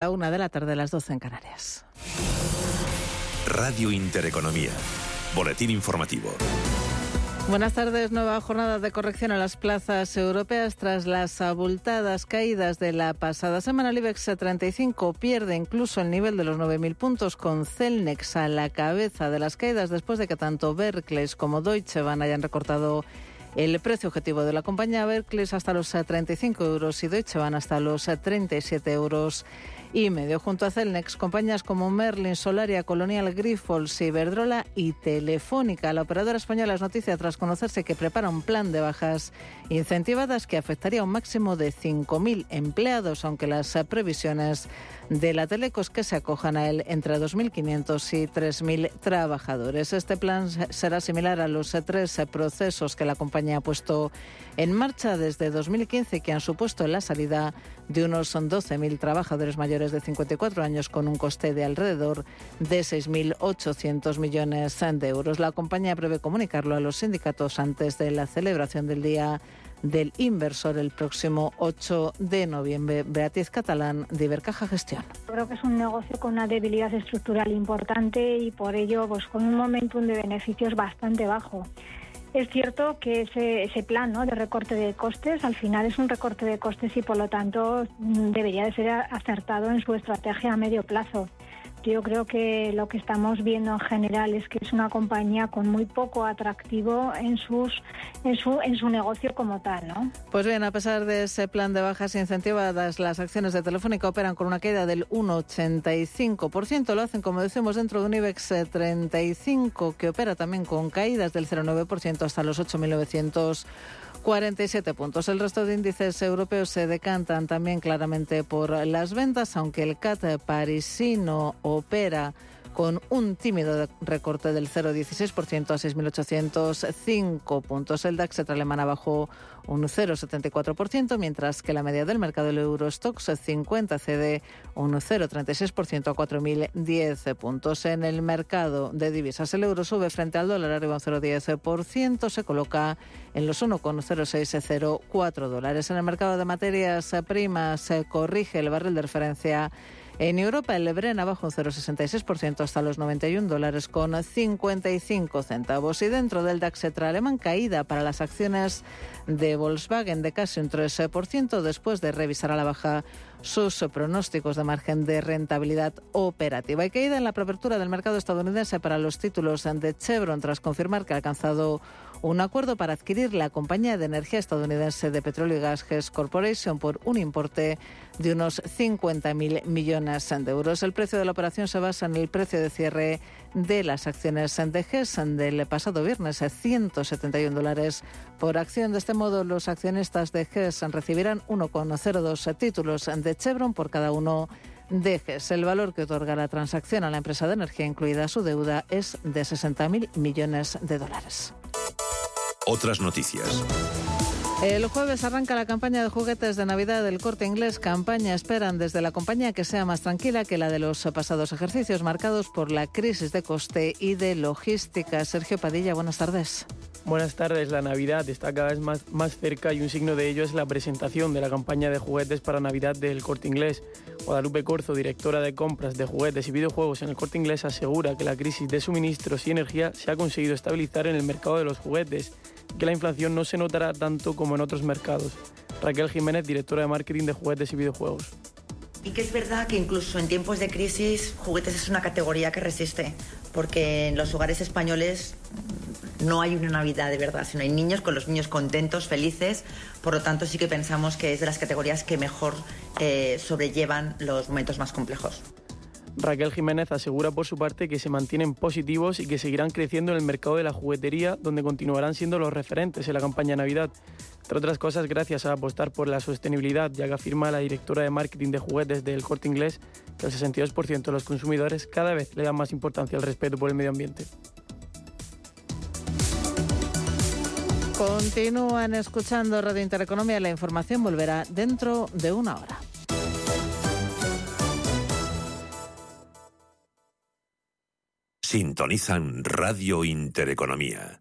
La una de la tarde, las 12 en Canarias. Radio Intereconomía. Boletín informativo. Buenas tardes. Nueva jornada de corrección a las plazas europeas tras las abultadas caídas de la pasada semana. El IBEX 35 pierde incluso el nivel de los 9.000 puntos con Celnex a la cabeza de las caídas después de que tanto Berkeley como Deutsche Bahn hayan recortado el precio objetivo de la compañía Berkeley hasta los 35 euros y Deutsche Bahn hasta los 37 euros y medio. Junto a Celnex, compañías como Merlin, Solaria, Colonial, Grifols, Iberdrola y Telefónica. La operadora española es noticia tras conocerse que prepara un plan de bajas incentivadas que afectaría a un máximo de 5.000 empleados, aunque las previsiones de la Telecos que se acojan a él entre 2.500 y 3.000 trabajadores. Este plan será similar a los tres procesos que la compañía ha puesto en marcha desde 2015 que han supuesto la salida de unos 12.000 trabajadores mayores de 54 años con un coste de alrededor de 6.800 millones de euros. La compañía prevé comunicarlo a los sindicatos antes de la celebración del Día del inversor el próximo 8 de noviembre. Beatriz Catalán, de Ibercaja Gestión. Creo que es un negocio con una debilidad estructural importante y por ello pues con un momentum de beneficios bastante bajo. Es cierto que ese, plan ¿no? de recorte de costes al final es un recorte de costes y por lo tanto mm, debería de ser acertado en su estrategia a medio plazo. Yo creo que lo que estamos viendo en general es que es una compañía con muy poco atractivo en sus en su en su negocio como tal, ¿no? Pues bien, a pesar de ese plan de bajas incentivadas, las acciones de Telefónica operan con una caída del 1,85%. Lo hacen, como decimos, dentro de un IBEX 35 que opera también con caídas del 0,9% hasta los 8.900 47 puntos. El resto de índices europeos se decantan también claramente por las ventas, aunque el CAT parisino opera con un tímido recorte del 0,16% a 6.805 puntos. El DAX alemana bajó un 0,74%, mientras que la media del mercado del Eurostox 50 cede un 0,36% a 4.010 puntos. En el mercado de divisas, el euro sube frente al dólar arriba un 0,10%, se coloca en los 1,0604 dólares. En el mercado de materias primas se corrige el barril de referencia en Europa, el Lebren abajo un 0,66% hasta los 91 dólares con 55 centavos. Y dentro del DAX alemán, caída para las acciones de Volkswagen de casi un 13% después de revisar a la baja sus pronósticos de margen de rentabilidad operativa. Y caída en la preapertura del mercado estadounidense para los títulos de Chevron tras confirmar que ha alcanzado un acuerdo para adquirir la compañía de energía estadounidense de petróleo y gas GES Corporation por un importe de unos 50.000 millones de euros. El precio de la operación se basa en el precio de cierre de las acciones de GES del pasado viernes, 171 dólares por acción. De este modo, los accionistas de GES recibirán 1,02 títulos de Chevron por cada uno de GES. El valor que otorga la transacción a la empresa de energía, incluida su deuda, es de 60.000 millones de dólares. Otras noticias. El jueves arranca la campaña de juguetes de Navidad del corte inglés. Campaña esperan desde la compañía que sea más tranquila que la de los pasados ejercicios marcados por la crisis de coste y de logística. Sergio Padilla, buenas tardes. Buenas tardes. La Navidad está cada vez más, más cerca y un signo de ello es la presentación de la campaña de juguetes para Navidad del Corte Inglés. Guadalupe Corzo, directora de compras de juguetes y videojuegos en el Corte Inglés, asegura que la crisis de suministros y energía se ha conseguido estabilizar en el mercado de los juguetes y que la inflación no se notará tanto como en otros mercados. Raquel Jiménez, directora de marketing de juguetes y videojuegos. Y que es verdad que incluso en tiempos de crisis, juguetes es una categoría que resiste, porque en los hogares españoles no hay una Navidad de verdad, sino hay niños con los niños contentos, felices. Por lo tanto, sí que pensamos que es de las categorías que mejor eh, sobrellevan los momentos más complejos. Raquel Jiménez asegura por su parte que se mantienen positivos y que seguirán creciendo en el mercado de la juguetería, donde continuarán siendo los referentes en la campaña Navidad. Entre otras cosas, gracias a apostar por la sostenibilidad, ya que afirma la directora de marketing de juguetes del Corte Inglés que el 62% de los consumidores cada vez le dan más importancia al respeto por el medio ambiente. Continúan escuchando Radio Intereconomía. La información volverá dentro de una hora. Sintonizan Radio Intereconomía.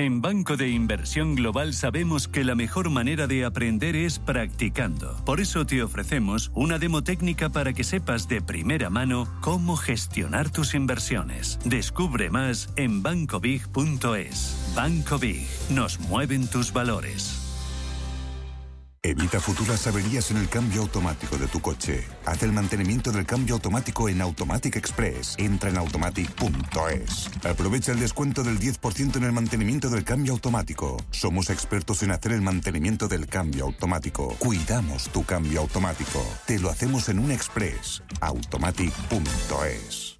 En Banco de Inversión Global sabemos que la mejor manera de aprender es practicando. Por eso te ofrecemos una demo técnica para que sepas de primera mano cómo gestionar tus inversiones. Descubre más en bancobig.es. Banco Big, nos mueven tus valores. Evita futuras averías en el cambio automático de tu coche. Haz el mantenimiento del cambio automático en Automatic Express. Entra en automatic.es. Aprovecha el descuento del 10% en el mantenimiento del cambio automático. Somos expertos en hacer el mantenimiento del cambio automático. Cuidamos tu cambio automático. Te lo hacemos en un Express. Automatic.es.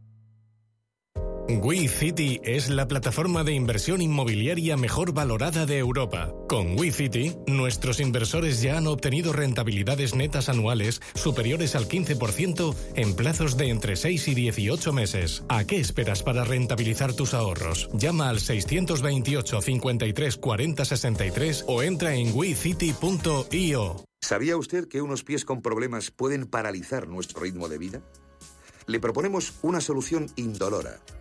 WeCity es la plataforma de inversión inmobiliaria mejor valorada de Europa. Con WeCity, nuestros inversores ya han obtenido rentabilidades netas anuales superiores al 15% en plazos de entre 6 y 18 meses. ¿A qué esperas para rentabilizar tus ahorros? Llama al 628 53 40 63 o entra en wecity.io. ¿Sabía usted que unos pies con problemas pueden paralizar nuestro ritmo de vida? Le proponemos una solución indolora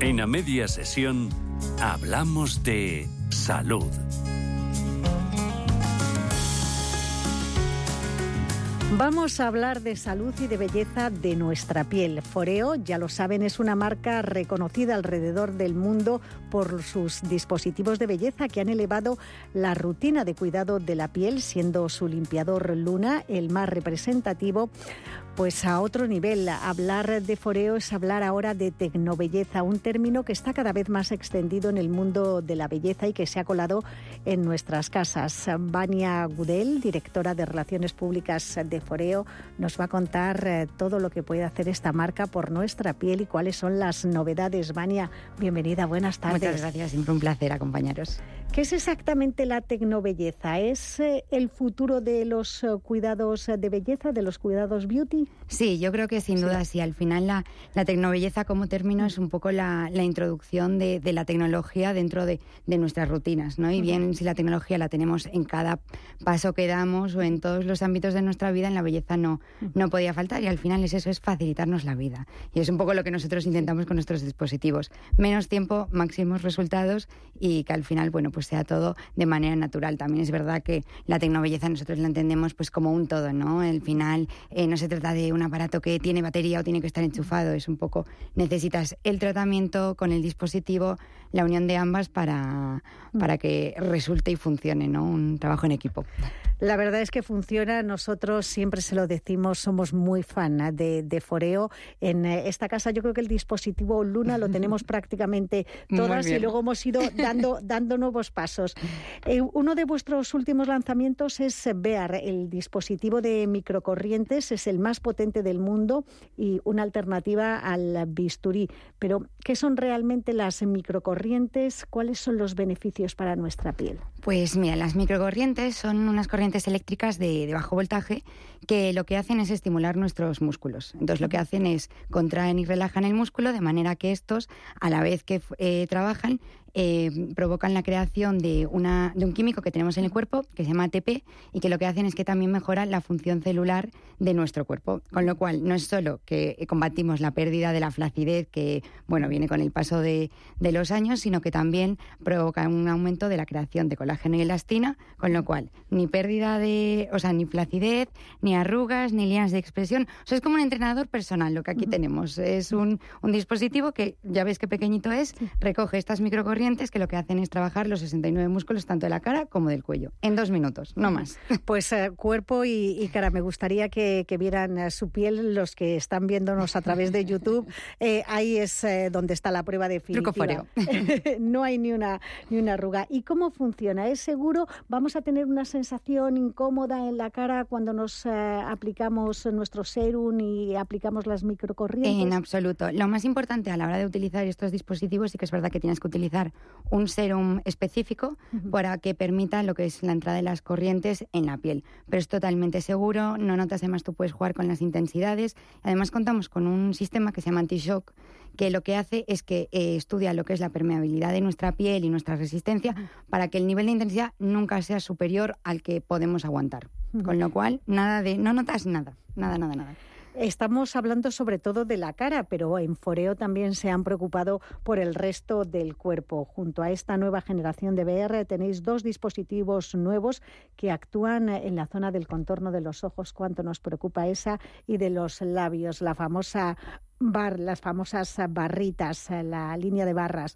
En a media sesión hablamos de salud. Vamos a hablar de salud y de belleza de nuestra piel. Foreo, ya lo saben, es una marca reconocida alrededor del mundo por sus dispositivos de belleza que han elevado la rutina de cuidado de la piel, siendo su limpiador Luna el más representativo pues a otro nivel. Hablar de foreo es hablar ahora de tecnobelleza, un término que está cada vez más extendido en el mundo de la belleza y que se ha colado en nuestras casas. Vania Gudel, directora de Relaciones Públicas de Foreo, nos va a contar eh, todo lo que puede hacer esta marca por nuestra piel y cuáles son las novedades. Vania, bienvenida, buenas tardes. Muchas gracias, siempre un placer acompañaros. ¿Qué es exactamente la tecnobelleza? ¿Es eh, el futuro de los eh, cuidados de belleza, de los cuidados beauty? Sí, yo creo que sin duda sí. Al final la, la tecnobelleza como término es un poco la, introducción de, la tecnología dentro de, nuestras rutinas, ¿no? Y bien si la tecnología la tenemos en cada paso que damos o en todos los ámbitos de nuestra vida, en la belleza no, no podía faltar. Y al final es eso, es facilitarnos la vida. Y es un poco lo que nosotros intentamos con nuestros dispositivos. Menos tiempo, máximos resultados y que al final, bueno, pues sea todo de manera natural. También es verdad que la tecnobelleza nosotros la entendemos pues como un todo, ¿no? Al final eh, no se trata de un aparato que tiene batería o tiene que estar enchufado, es un poco necesitas el tratamiento con el dispositivo, la unión de ambas para, para que resulte y funcione, ¿no? Un trabajo en equipo. La verdad es que funciona. Nosotros siempre se lo decimos, somos muy fan ¿eh? de, Foreo. En eh, esta casa yo creo que el dispositivo Luna lo tenemos prácticamente todas y luego hemos ido dando, dando nuevos pasos. Eh, uno de vuestros últimos lanzamientos es Bear, el dispositivo de microcorrientes, es el más potente del mundo y una alternativa al bisturí. Pero, ¿qué son realmente las microcorrientes? ¿Cuáles son los beneficios para nuestra piel? Pues mira, las microcorrientes son unas corrientes eléctricas de, bajo voltaje que lo que hacen es estimular nuestros músculos. Entonces lo que hacen es contraen y relajan el músculo de manera que estos, a la vez que eh, trabajan, eh, provocan la creación de, una, de un químico que tenemos en el cuerpo, que se llama ATP, y que lo que hacen es que también mejora la función celular de nuestro cuerpo. Con lo cual, no es solo que combatimos la pérdida de la flacidez, que bueno, viene con el paso de, de los años, sino que también provoca un aumento de la creación de colágeno y elastina, con lo cual, ni pérdida de, o sea, ni flacidez, ni arrugas, ni líneas de expresión. O sea, es como un entrenador personal lo que aquí tenemos. Es un, un dispositivo que, ya ves qué pequeñito es, recoge estas microcorrientes que lo que hacen es trabajar los 69 músculos tanto de la cara como del cuello, en dos minutos, no más. Pues eh, cuerpo y, cara, me gustaría que, vieran eh, su piel los que están viéndonos a través de YouTube. Eh, ahí es donde está la prueba definitiva. no hay ni una, ni una arruga. ¿Y cómo funciona? ¿Es seguro? ¿Vamos a tener una sensación incómoda en la cara cuando nos aplicamos nuestro serum y aplicamos las microcorrientes? En absoluto. Lo más importante a la hora de utilizar estos dispositivos sí que es verdad que tienes que utilizar un serum específico para que permita lo que es la entrada de las corrientes en la piel. Pero es totalmente seguro, no notas además tú puedes jugar con las intensidades. Además contamos con un sistema que se llama anti-shock que lo que hace es que eh, estudia lo que es la permeabilidad de nuestra piel y nuestra resistencia para que el nivel de intensidad nunca sea superior al que podemos aguantar. Con lo cual, nada de, no notas nada, nada, nada, nada. Estamos hablando sobre todo de la cara, pero en Foreo también se han preocupado por el resto del cuerpo. Junto a esta nueva generación de VR tenéis dos dispositivos nuevos que actúan en la zona del contorno de los ojos, cuánto nos preocupa esa, y de los labios, la famosa bar, las famosas barritas, la línea de barras.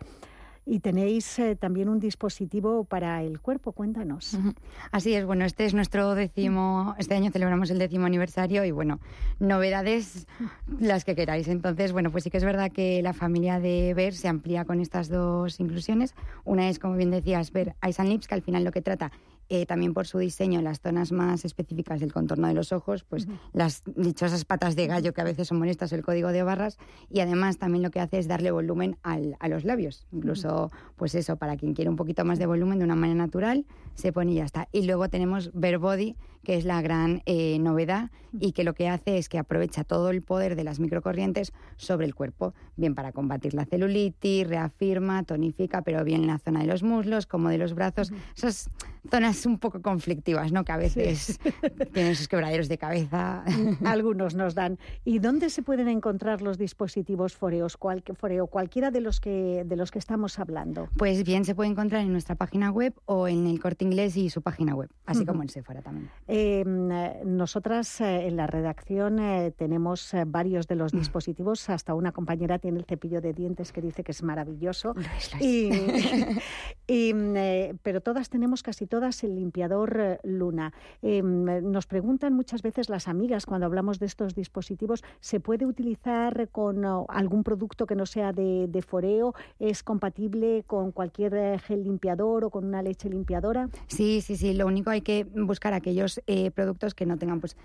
Y tenéis eh, también un dispositivo para el cuerpo, cuéntanos. Así es, bueno, este es nuestro décimo, este año celebramos el décimo aniversario y bueno, novedades las que queráis. Entonces, bueno, pues sí que es verdad que la familia de Ver se amplía con estas dos inclusiones. Una es, como bien decías, Ver Eyes and Lips, que al final lo que trata eh, también por su diseño, las zonas más específicas del contorno de los ojos, pues las dichosas patas de gallo que a veces son molestas, el código de barras, y además también lo que hace es darle volumen a los labios. Incluso, pues eso, para quien quiere un poquito más de volumen de una manera natural, se pone y ya está. Y luego tenemos Body que es la gran eh, novedad y que lo que hace es que aprovecha todo el poder de las microcorrientes sobre el cuerpo, bien para combatir la celulitis, reafirma, tonifica, pero bien en la zona de los muslos como de los brazos. Esas zonas un poco conflictivas, ¿no? Que a veces tienen sus quebraderos de cabeza. Algunos nos dan. ¿Y dónde se pueden encontrar los dispositivos Foreos, cual, Foreo, cualquiera de los que de los que estamos hablando? Pues bien, se puede encontrar en nuestra página web o en el Corte Inglés y su página web, así como en Sephora también. Em, nosotras eh, en la redacción eh, tenemos eh, varios de los mm. dispositivos. Hasta una compañera tiene el cepillo de dientes que dice que es maravilloso. Y, mm, pero todas tenemos, casi todas, el limpiador eh, Luna. Em, nos preguntan muchas veces las amigas cuando hablamos de estos dispositivos, ¿se puede utilizar con algún producto que no sea de, foreo? ¿Es compatible con cualquier eh, gel limpiador o con una leche limpiadora? Sí, sí, sí. Lo único hay que buscar aquellos eh, productos que no tengan pues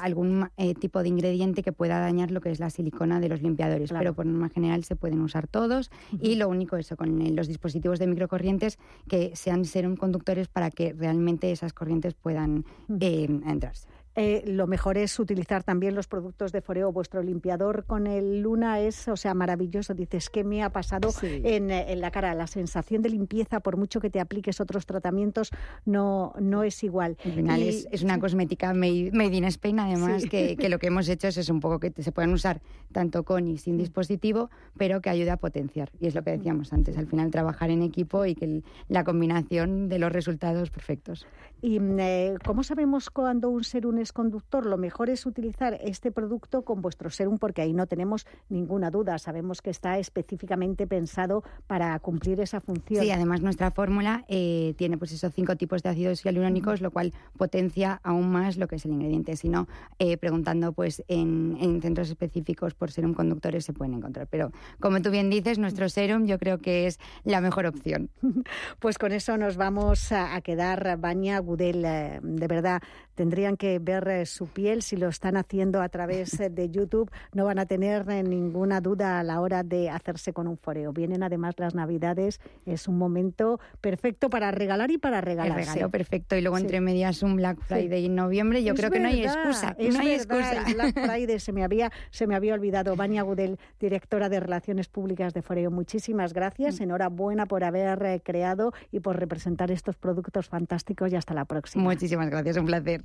algún tipo de ingrediente que pueda dañar lo que es la silicona de los limpiadores. Pero por norma general se pueden usar todos y lo único eso con los dispositivos de microcorrientes que sean ser un conductores para que realmente esas corrientes puedan eh, entrarse. Eh, lo mejor es utilizar también los productos de Foreo. Vuestro limpiador con el Luna es, o sea, maravilloso. Dices, ¿qué me ha pasado en, en, la cara? La sensación de limpieza, por mucho que te apliques otros tratamientos, no, no es igual. Al final es, es, una cosmética made, in Spain, además, que, que, lo que hemos hecho es, un poco que se puedan usar tanto con y sin dispositivo, pero que ayude a potenciar. Y es lo que decíamos antes, al final trabajar en equipo y que la combinación de los resultados perfectos. ¿Y eh, cómo sabemos cuando un ser un conductor, lo mejor es utilizar este producto con vuestro serum porque ahí no tenemos ninguna duda. Sabemos que está específicamente pensado para cumplir esa función. Sí, además nuestra fórmula eh, tiene pues esos cinco tipos de ácidos hialurónicos, lo cual potencia aún más lo que es el ingrediente. Si no, eh, preguntando pues en, centros específicos por serum conductores se pueden encontrar. Pero como tú bien dices, nuestro serum yo creo que es la mejor opción. Pues con eso nos vamos a, quedar, Baña Gudel. Eh, de verdad, tendrían que ver eh, su piel, si lo están haciendo a través eh, de YouTube, no van a tener eh, ninguna duda a la hora de hacerse con un foreo. Vienen además las Navidades, es un momento perfecto para regalar y para regalar. El regalo perfecto. Y luego entre medias un Black Friday en noviembre, yo creo que no hay excusa. no hay excusa. Black Friday se me había, se me había olvidado. Vania Gudel, directora de Relaciones Públicas de Foreo, muchísimas gracias. Mm. Enhorabuena por haber creado y por representar estos productos fantásticos y hasta la próxima. Muchísimas gracias, un placer.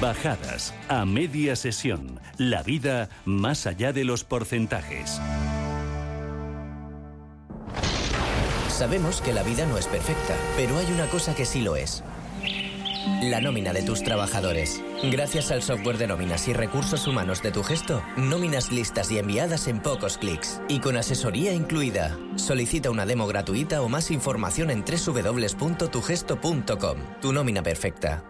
Bajadas, a media sesión. La vida más allá de los porcentajes. Sabemos que la vida no es perfecta, pero hay una cosa que sí lo es. La nómina de tus trabajadores. Gracias al software de nóminas y recursos humanos de tu gesto, nóminas listas y enviadas en pocos clics. Y con asesoría incluida. Solicita una demo gratuita o más información en www.tugesto.com. Tu nómina perfecta.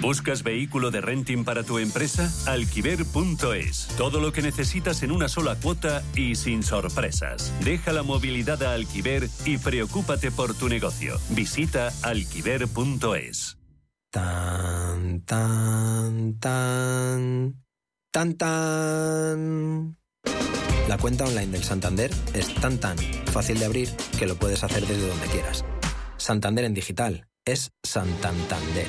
¿Buscas vehículo de renting para tu empresa? Alquiver.es. Todo lo que necesitas en una sola cuota y sin sorpresas. Deja la movilidad a Alquiver y preocúpate por tu negocio. Visita alquiver.es. Tan, tan, tan. Tan, tan. La cuenta online del Santander es tan, tan fácil de abrir que lo puedes hacer desde donde quieras. Santander en digital es Santander.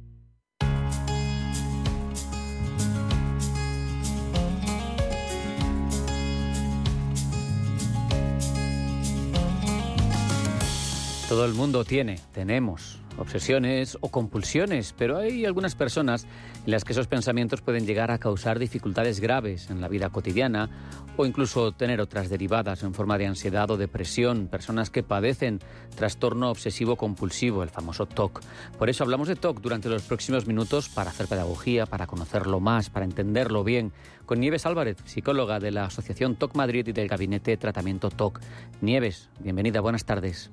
Todo el mundo tiene, tenemos obsesiones o compulsiones, pero hay algunas personas en las que esos pensamientos pueden llegar a causar dificultades graves en la vida cotidiana o incluso tener otras derivadas en forma de ansiedad o depresión, personas que padecen trastorno obsesivo compulsivo, el famoso TOC. Por eso hablamos de TOC durante los próximos minutos para hacer pedagogía, para conocerlo más, para entenderlo bien, con Nieves Álvarez, psicóloga de la Asociación TOC Madrid y del Gabinete Tratamiento TOC. Nieves, bienvenida, buenas tardes.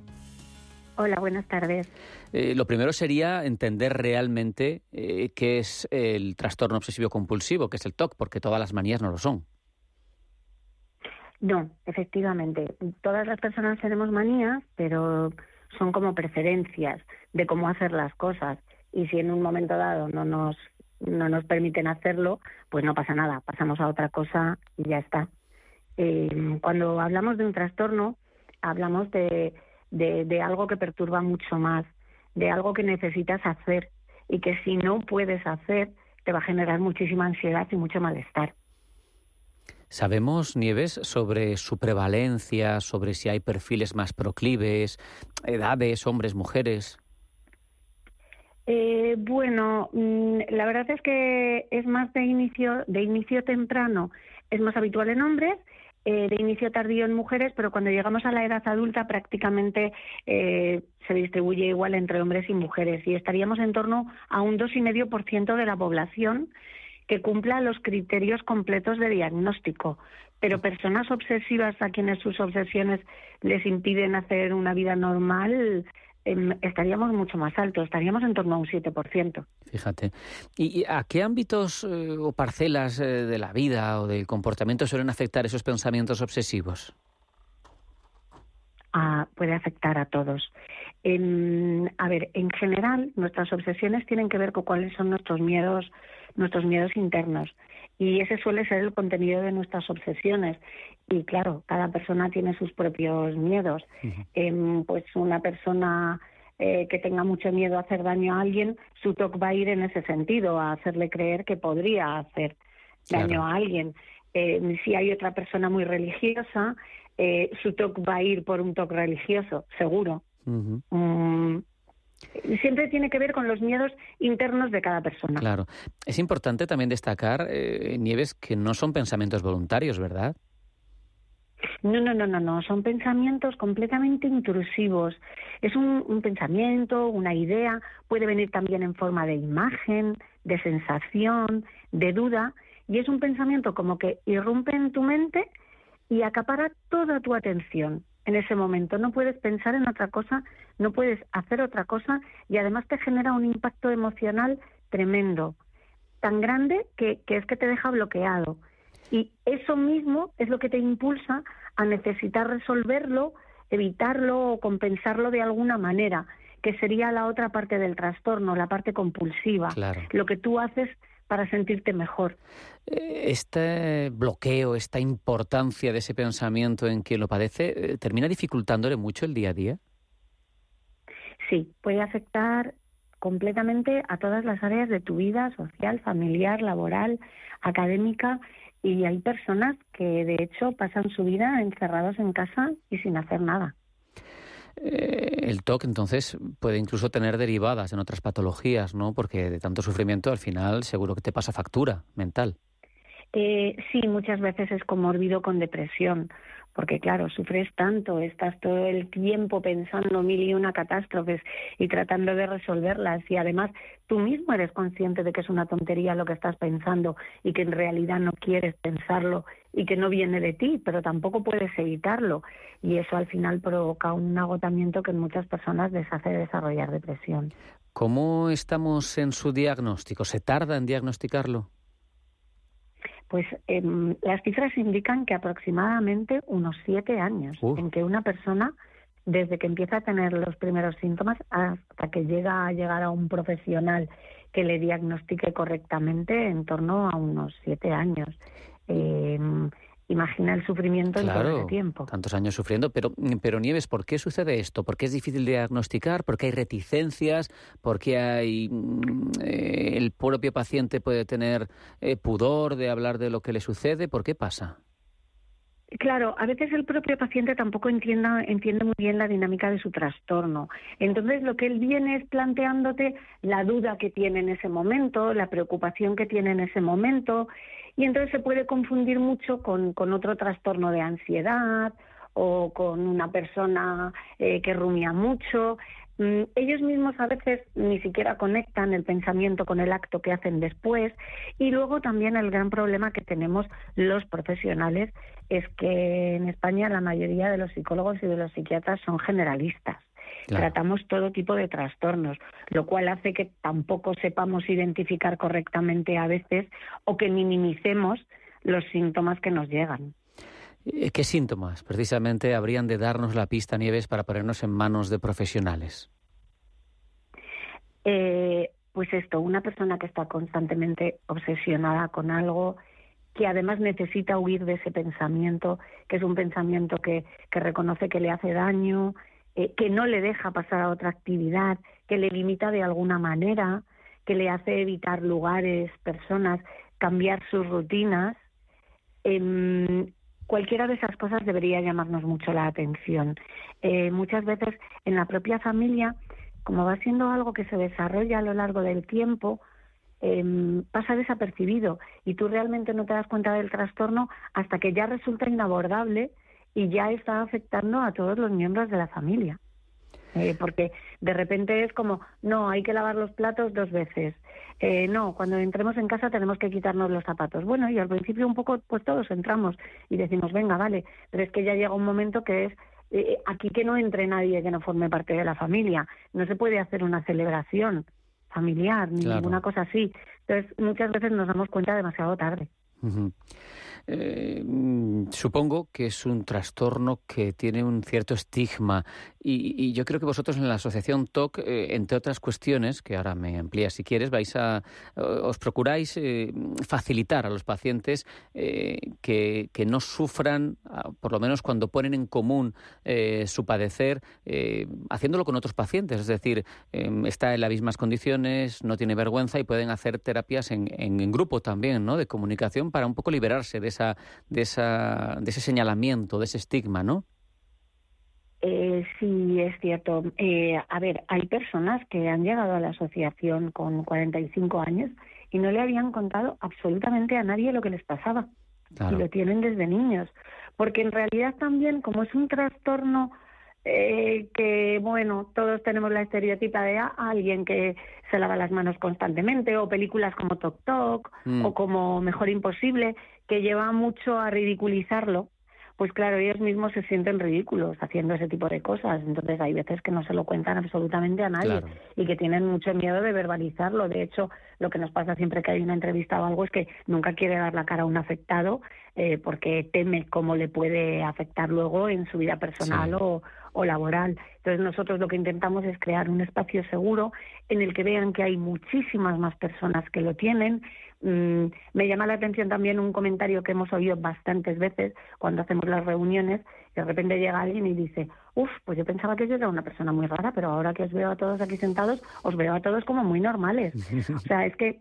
Hola, buenas tardes. Eh, lo primero sería entender realmente eh, qué es el trastorno obsesivo compulsivo, qué es el TOC, porque todas las manías no lo son. No, efectivamente. Todas las personas tenemos manías, pero son como preferencias de cómo hacer las cosas. Y si en un momento dado no nos, no nos permiten hacerlo, pues no pasa nada, pasamos a otra cosa y ya está. Eh, cuando hablamos de un trastorno, hablamos de de, algo que perturba mucho más, de algo que necesitas hacer y que si no puedes hacer te va a generar muchísima ansiedad y mucho malestar. ¿Sabemos, Nieves, sobre su prevalencia, sobre si hay perfiles más proclives, edades, hombres, mujeres? Eh, bueno, mm, la verdad es que es más de inicio, de inicio temprano, es más habitual en hombres eh, de inicio tardío en mujeres, pero cuando llegamos a la edad adulta prácticamente eh, se distribuye igual entre hombres y mujeres y estaríamos en torno a un 2,5% de la población que cumpla los criterios completos de diagnóstico. Pero personas obsesivas a quienes sus obsesiones les impiden hacer una vida normal, estaríamos mucho más altos, estaríamos en torno a un 7%. Fíjate. ¿Y, a qué ámbitos eh, o parcelas eh, de la vida o del comportamiento suelen afectar esos pensamientos obsesivos? Ah, puede afectar a todos. a ver, en general, nuestras obsesiones tienen que ver con cuáles son nuestros miedos, nuestros miedos internos. Y ese suele ser el contenido de nuestras obsesiones. Y claro, cada persona tiene sus propios miedos. Em, pues una persona eh, que tenga mucho miedo a hacer daño a alguien, su TOC va a ir en ese sentido, a hacerle creer que podría hacer daño a alguien. Em, si hay otra persona muy religiosa, eh, su TOC va a ir por un TOC religioso, seguro. Siempre tiene que ver con los miedos internos de cada persona. Claro. Es importante también destacar, eh, Nieves, que no son pensamientos voluntarios, ¿verdad? No, no, no, no, no, son pensamientos completamente intrusivos. Es un, pensamiento, una idea, puede venir también en forma de imagen, de sensación, de duda, y es un pensamiento como que irrumpe en tu mente y acapara toda tu atención en ese momento. No puedes pensar en otra cosa, no puedes hacer otra cosa y además te genera un impacto emocional tremendo, tan grande que, que es que te deja bloqueado. Y eso mismo es lo que te impulsa a necesitar resolverlo, evitarlo o compensarlo de alguna manera, que sería la otra parte del trastorno, la parte compulsiva, lo que tú haces para sentirte mejor. Eh, este bloqueo, esta importancia de ese pensamiento en quien lo padece, eh, ¿termina dificultándole mucho el día a día? Sí, puede afectar completamente a todas las áreas de tu vida, social, familiar, laboral, académica, y hay personas que de hecho pasan su vida encerrados en casa y sin hacer nada. Eh, el TOC entonces puede incluso tener derivadas en otras patologías, ¿no? Porque de tanto sufrimiento al final seguro que te pasa factura mental. Eh, sí, muchas veces es comórbido con depresión porque claro, sufres tanto, estás todo el tiempo pensando mil y una catástrofes y tratando de resolverlas y además tú mismo eres consciente de que es una tontería lo que estás pensando y que en realidad no quieres pensarlo y que no viene de ti, pero tampoco puedes evitarlo y eso al final provoca un agotamiento que en muchas personas les hace desarrollar depresión. ¿Cómo estamos en su diagnóstico? ¿Se tarda en diagnosticarlo? Pues em, las cifras indican que aproximadamente unos siete años en que una persona, desde que empieza a tener los primeros síntomas hasta que llega a llegar a un profesional que le diagnostique correctamente, en torno a unos siete años. Eh, Imagina el sufrimiento en todo ese tiempo. Tantos años sufriendo. Pero, pero Nieves, ¿por qué sucede esto? ¿Por qué es difícil diagnosticar? ¿Por qué hay reticencias? ¿Por qué hay, mm, eh, el propio paciente puede tener eh, pudor de hablar de lo que le sucede? ¿Por qué pasa? Claro, a veces el propio paciente tampoco entienda, entiende muy bien la dinámica de su trastorno. Entonces, lo que él viene es planteándote la duda que tiene en ese momento, la preocupación que tiene en ese momento, y entonces se puede confundir mucho con, otro trastorno de ansiedad o con una persona eh, que rumia mucho. Mm, ellos mismos a veces ni siquiera conectan el pensamiento con el acto que hacen después y luego también el gran problema que tenemos los profesionales es que en España la mayoría de los psicólogos y de los psiquiatras son generalistas. Tratamos todo tipo de trastornos, lo cual hace que tampoco sepamos identificar correctamente a veces o que minimicemos los síntomas que nos llegan. Eh, ¿Qué síntomas precisamente habrían de darnos la pista, Nieves, para ponernos en manos de profesionales? Eh, pues esto, una persona que está constantemente obsesionada con algo, que además necesita huir de ese pensamiento, que es un pensamiento que, que reconoce que le hace daño, eh, que no le deja pasar a otra actividad, que le limita de alguna manera, que le hace evitar lugares, personas, cambiar sus rutinas. Em, cualquiera de esas cosas debería llamarnos mucho la atención. Eh, muchas veces en la propia familia, como va siendo algo que se desarrolla a lo largo del tiempo, em, pasa desapercibido y tú realmente no te das cuenta del trastorno hasta que ya resulta inabordable y ya está afectando a todos los miembros de la familia. Eh, porque de repente es como, no, hay que lavar los platos dos veces. Eh, no, cuando entremos en casa tenemos que quitarnos los zapatos. Bueno, y al principio un poco, pues todos entramos y decimos, venga, vale, pero es que ya llega un momento que es eh, aquí que no entre nadie que no forme parte de la familia. No se puede hacer una celebración familiar ni ninguna cosa así. Entonces, muchas veces nos damos cuenta demasiado tarde. Mm, supongo que es un trastorno que tiene un cierto estigma y, yo creo que vosotros en la asociación TOC, eh, entre otras cuestiones, que ahora me amplías si quieres, vais a, os procuráis eh, facilitar a los pacientes que, que, no sufran, ah, por lo menos cuando ponen en común su padecer, haciéndolo con otros pacientes, es decir, em, está en las mismas condiciones, no tiene vergüenza y pueden hacer terapias en, en, en grupo también, ¿no? De comunicación para un poco liberarse de esa de, esa, de ese señalamiento, de ese estigma, ¿no? Eh, sí, es cierto. Eh, a ver, hay personas que han llegado a la asociación con 45 años y no le habían contado absolutamente a nadie lo que les pasaba. Y lo tienen desde niños. Porque en realidad también, como es un trastorno eh, que, bueno, todos tenemos la estereotipa de alguien que se lava las manos constantemente, o películas como Tok Tok, mm. o como Mejor Imposible, que lleva mucho a ridiculizarlo, pues claro, ellos mismos se sienten ridículos haciendo ese tipo de cosas. Entonces hay veces que no se lo cuentan absolutamente a nadie y que tienen mucho miedo de verbalizarlo. De hecho, lo que nos pasa siempre que hay una entrevista o algo es que nunca quiere dar la cara a un afectado eh, porque teme cómo le puede afectar luego en su vida personal o, o laboral. Entonces nosotros lo que intentamos es crear un espacio seguro en el que vean que hay muchísimas más personas que lo tienen, Mm, me llama la atención también un comentario que hemos oído bastantes veces cuando hacemos las reuniones, de repente llega alguien y dice, uff, pues yo pensaba que yo era una persona muy rara, pero ahora que os veo a todos aquí sentados, os veo a todos como muy normales. o sea, es que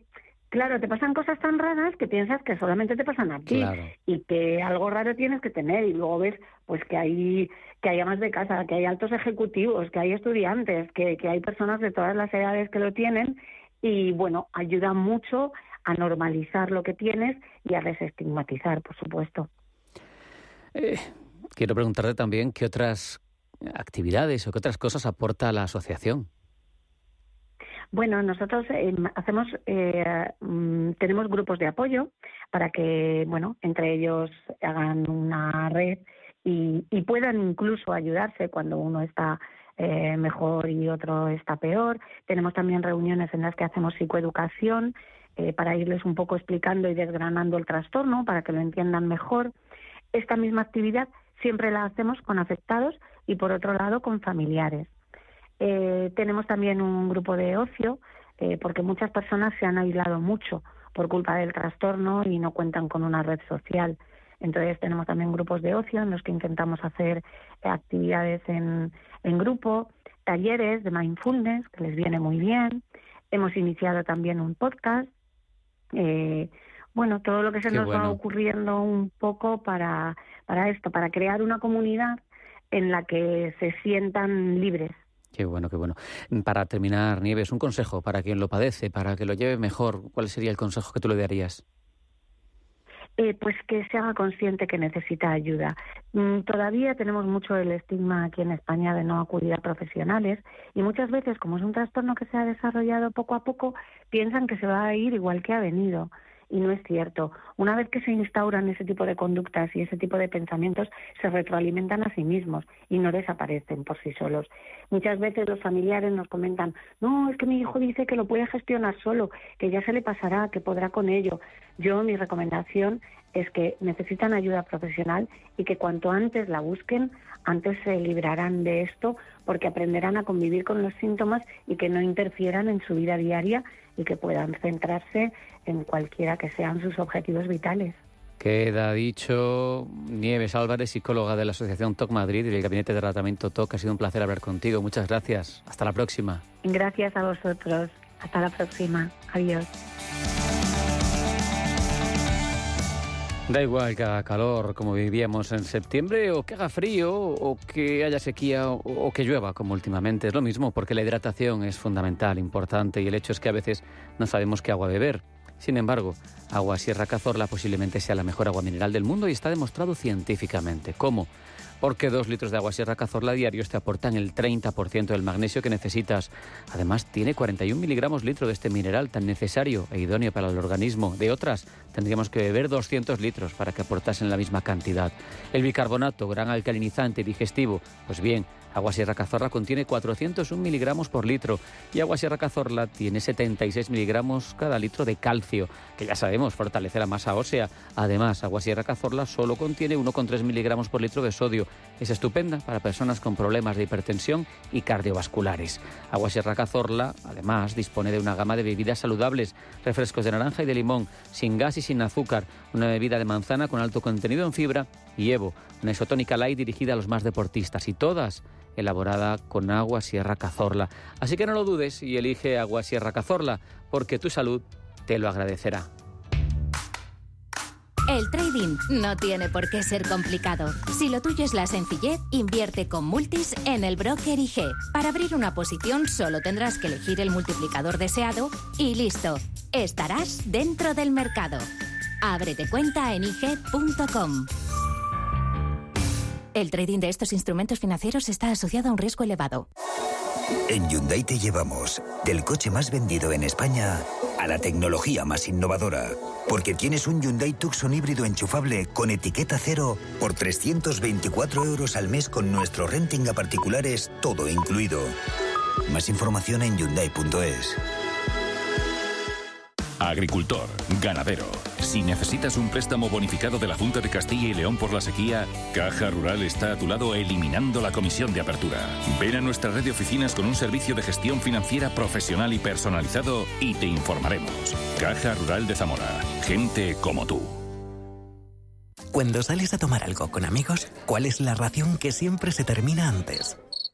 Claro, te pasan cosas tan raras que piensas que solamente te pasan a ti y que algo raro tienes que tener y luego ves pues que hay que hay amas de casa, que hay altos ejecutivos, que hay estudiantes, que, que hay personas de todas las edades que lo tienen y bueno, ayuda mucho a normalizar lo que tienes y a desestigmatizar, por supuesto. Eh, quiero preguntarte también qué otras actividades o qué otras cosas aporta la asociación. Bueno, nosotros eh, hacemos, eh, mm, tenemos grupos de apoyo para que, bueno, entre ellos hagan una red y, puedan incluso ayudarse cuando uno está mejor y otro está peor. Tenemos también reuniones en las que hacemos psicoeducación eh, para irles un poco explicando y desgranando el trastorno para que lo entiendan mejor. Esta misma actividad siempre la hacemos con afectados y por otro lado con familiares. Eh, tenemos también un grupo de ocio eh, porque muchas personas se han aislado mucho por culpa del trastorno y no cuentan con una red social. Entonces tenemos también grupos de ocio en los que intentamos hacer actividades en, en grupo, talleres de mindfulness que les viene muy bien. Hemos iniciado también un podcast eh, bueno, todo lo que se nos va ocurriendo un poco para, para esto, para crear una comunidad en la que se sientan libres. Qué bueno, qué bueno. Para terminar, Nieves, un consejo para quien lo padece, para que lo lleve mejor, ¿cuál sería el consejo que tú le darías? Eh, pues que se haga consciente que necesita ayuda. Mm, todavía tenemos mucho el estigma aquí en España de no acudir a profesionales y muchas veces, como es un trastorno que se ha desarrollado poco a poco, piensan que se va a ir igual que ha venido y no es cierto. Una vez que se instauran ese tipo de conductas y ese tipo de pensamientos, se retroalimentan a sí mismos y no desaparecen por sí solos. Muchas veces los familiares nos comentan, no, es que mi hijo dice que lo puede gestionar solo, que ya se le pasará, que podrá con ello. Yo, mi recomendación es que necesitan ayuda profesional y que cuanto antes la busquen, antes se librarán de esto porque aprenderán a convivir con los síntomas y que no interfieran en su vida diaria y que puedan centrarse en cualquiera que sean sus objetivos vitales. Queda dicho Nieves Álvarez, psicóloga de la Asociación TOC Madrid y del Gabinete de Tratamiento TOC. Ha sido un placer hablar contigo. Muchas gracias. Hasta la próxima. Gracias a vosotros. Hasta la próxima. Adiós. Da igual que haga calor como vivíamos en septiembre, o que haga frío, o que haya sequía, o, que llueva como últimamente. Es lo mismo, porque la hidratación es fundamental, importante, y el hecho es que a veces no sabemos qué agua beber. Sin embargo, agua Sierra Cazorla posiblemente sea la mejor agua mineral del mundo y está demostrado científicamente. ¿Cómo? Porque dos litros de agua Sierra Cazorla diarios te aportan el 30% del magnesio que necesitas. Además, tiene 41 miligramos litro de este mineral tan necesario e idóneo para el organismo. De otras, tendríamos que beber 200 litros para que aportasen la misma cantidad. El bicarbonato, gran alcalinizante y digestivo, pues bien, Agua Sierra Cazorla contiene 401 miligramos por litro y Agua Sierra Cazorla tiene 76 miligramos cada litro de calcio, que ya sabemos fortalece la masa ósea. Además, Agua Sierra Cazorla solo contiene 1,3 miligramos por litro de sodio. Es estupenda para personas con problemas de hipertensión y cardiovasculares. Agua Sierra Cazorla, además, dispone de una gama de bebidas saludables, refrescos de naranja y de limón, sin gas y sin azúcar, una bebida de manzana con alto contenido en fibra y Evo, una isotónica light dirigida a los más deportistas y todas elaborada con agua Sierra Cazorla. Así que no lo dudes y elige agua Sierra Cazorla, porque tu salud te lo agradecerá. El trading no tiene por qué ser complicado. Si lo tuyo es la sencillez, invierte con Multis en el broker IG. Para abrir una posición solo tendrás que elegir el multiplicador deseado y listo. Estarás dentro del mercado. Ábrete cuenta en IG.com. El trading de estos instrumentos financieros está asociado a un riesgo elevado. En Hyundai te llevamos del coche más vendido en España a la tecnología más innovadora. Porque tienes un Hyundai Tucson híbrido enchufable con etiqueta cero por 324 euros al mes con nuestro renting a particulares, todo incluido. Más información en Hyundai.es. Agricultor, ganadero. Si necesitas un préstamo bonificado de la Junta de Castilla y León por la sequía, Caja Rural está a tu lado eliminando la comisión de apertura. Ven a nuestra red de oficinas con un servicio de gestión financiera profesional y personalizado y te informaremos. Caja Rural de Zamora. Gente como tú. Cuando sales a tomar algo con amigos, ¿cuál es la ración que siempre se termina antes?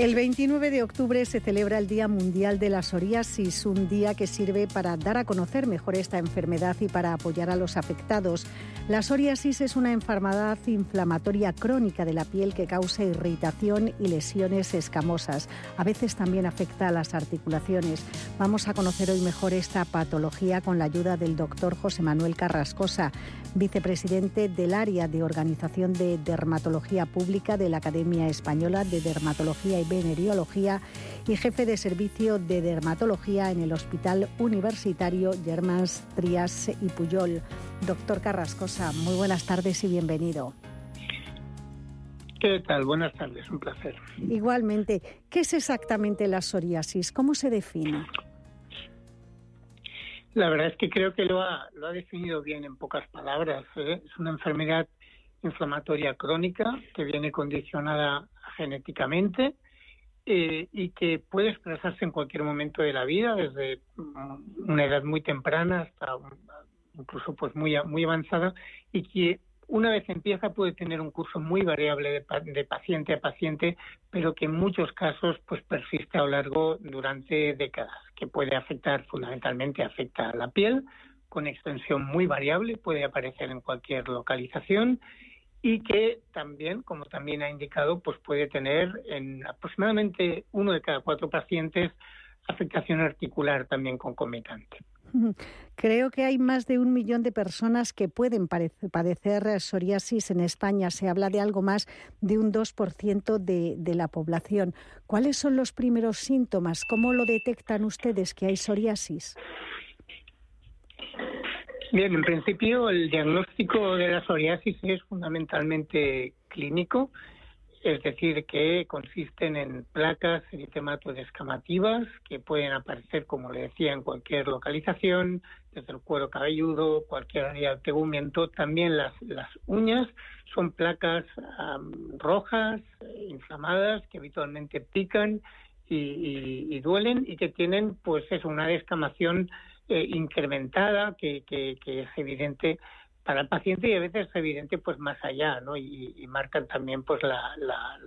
El 29 de octubre se celebra el Día Mundial de la Psoriasis, un día que sirve para dar a conocer mejor esta enfermedad y para apoyar a los afectados. La psoriasis es una enfermedad inflamatoria crónica de la piel que causa irritación y lesiones escamosas. A veces también afecta a las articulaciones. Vamos a conocer hoy mejor esta patología con la ayuda del doctor José Manuel Carrascosa, vicepresidente del área de Organización de Dermatología Pública de la Academia Española de Dermatología y Veneriología y jefe de servicio de dermatología en el Hospital Universitario Germans Trias y Puyol. Doctor Carrascosa, muy buenas tardes y bienvenido. ¿Qué tal? Buenas tardes, un placer. Igualmente, ¿qué es exactamente la psoriasis? ¿Cómo se define? La verdad es que creo que lo ha, lo ha definido bien en pocas palabras. ¿eh? Es una enfermedad inflamatoria crónica que viene condicionada genéticamente eh, y que puede expresarse en cualquier momento de la vida, desde una edad muy temprana hasta incluso pues muy, muy avanzada, y que una vez empieza puede tener un curso muy variable de, de, paciente a paciente, pero que en muchos casos pues persiste a lo largo durante décadas, que puede afectar fundamentalmente afecta a la piel con extensión muy variable, puede aparecer en cualquier localización y que también, como también ha indicado, pues puede tener en aproximadamente uno de cada cuatro pacientes afectación articular también concomitante. Creo que hay más de un millón de personas que pueden padecer psoriasis en España. Se habla de algo más de un 2% de, de la población. ¿Cuáles son los primeros síntomas? ¿Cómo lo detectan ustedes que hay psoriasis? Bien, en principio el diagnóstico de la psoriasis es fundamentalmente clínico, es decir, que consisten en placas eritematoidescamativas que pueden aparecer, como le decía, en cualquier localización, desde el cuero cabelludo, cualquier área de tegumento. También las, las uñas son placas rojas, inflamadas, que habitualmente pican y, y, duelen y que tienen, pues, es una descamación eh, incrementada que, es evidente para el paciente y a veces es evidente pues más allá, ¿no? Y, marcan también pues la, la,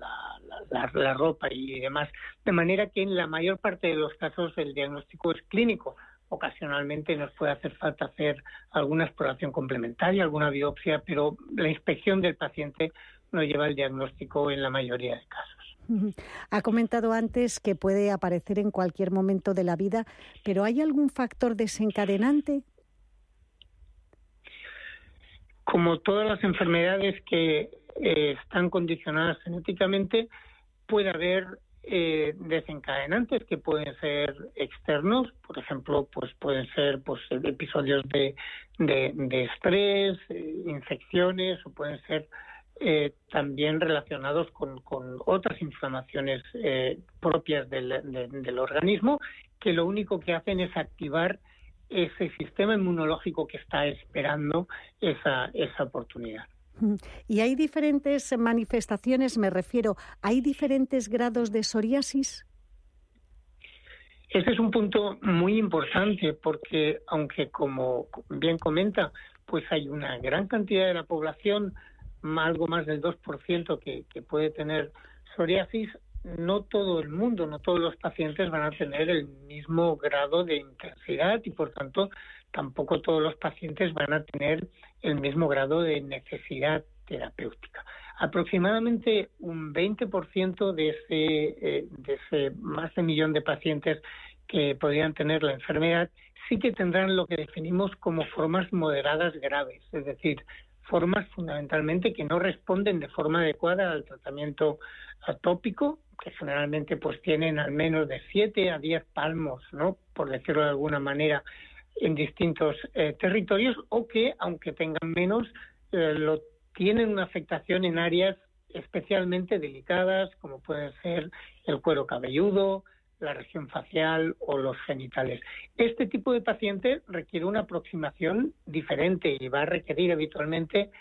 la, la, ropa y demás. De manera que en la mayor parte de los casos el diagnóstico es clínico. Ocasionalmente nos puede hacer falta hacer alguna exploración complementaria, alguna biopsia, pero la inspección del paciente no lleva el diagnóstico en la mayoría de casos. Ha comentado antes que puede aparecer en cualquier momento de la vida, pero ¿hay algún factor desencadenante? Como todas las enfermedades que eh, están condicionadas genéticamente, puede haber eh, desencadenantes que pueden ser externos, por ejemplo, pues pueden ser pues episodios de, de, estrés, eh, infecciones o pueden ser eh, también relacionados con, otras inflamaciones eh, propias del, organismo, que lo único que hacen es activar ese sistema inmunológico que está esperando esa, esa oportunidad. Y hay diferentes manifestaciones, me refiero, ¿hay diferentes grados de psoriasis? Ese es un punto muy importante porque, aunque como bien comenta, pues hay una gran cantidad de la población, algo más del 2% que, que puede tener psoriasis, no todo el mundo, no todos los pacientes van a tener el mismo grado de intensidad y por tanto tampoco todos los pacientes van a tener el mismo grado de necesidad terapéutica. Aproximadamente un 20% de ese, eh, de ese más de millón de pacientes que podrían tener la enfermedad sí que tendrán lo que definimos como formas moderadas graves, es decir, formas fundamentalmente que no responden de forma adecuada al tratamiento atópico, que generalmente pues tienen al menos de 7 a 10 palmos, ¿no? por decirlo de alguna manera, en distintos eh, territorios, o que, aunque tengan menos, eh, lo tienen una afectación en áreas especialmente delicadas, como pueden ser el cuero cabelludo, la región facial o los genitales. Este tipo de paciente requiere una aproximación diferente y va a requerir habitualmente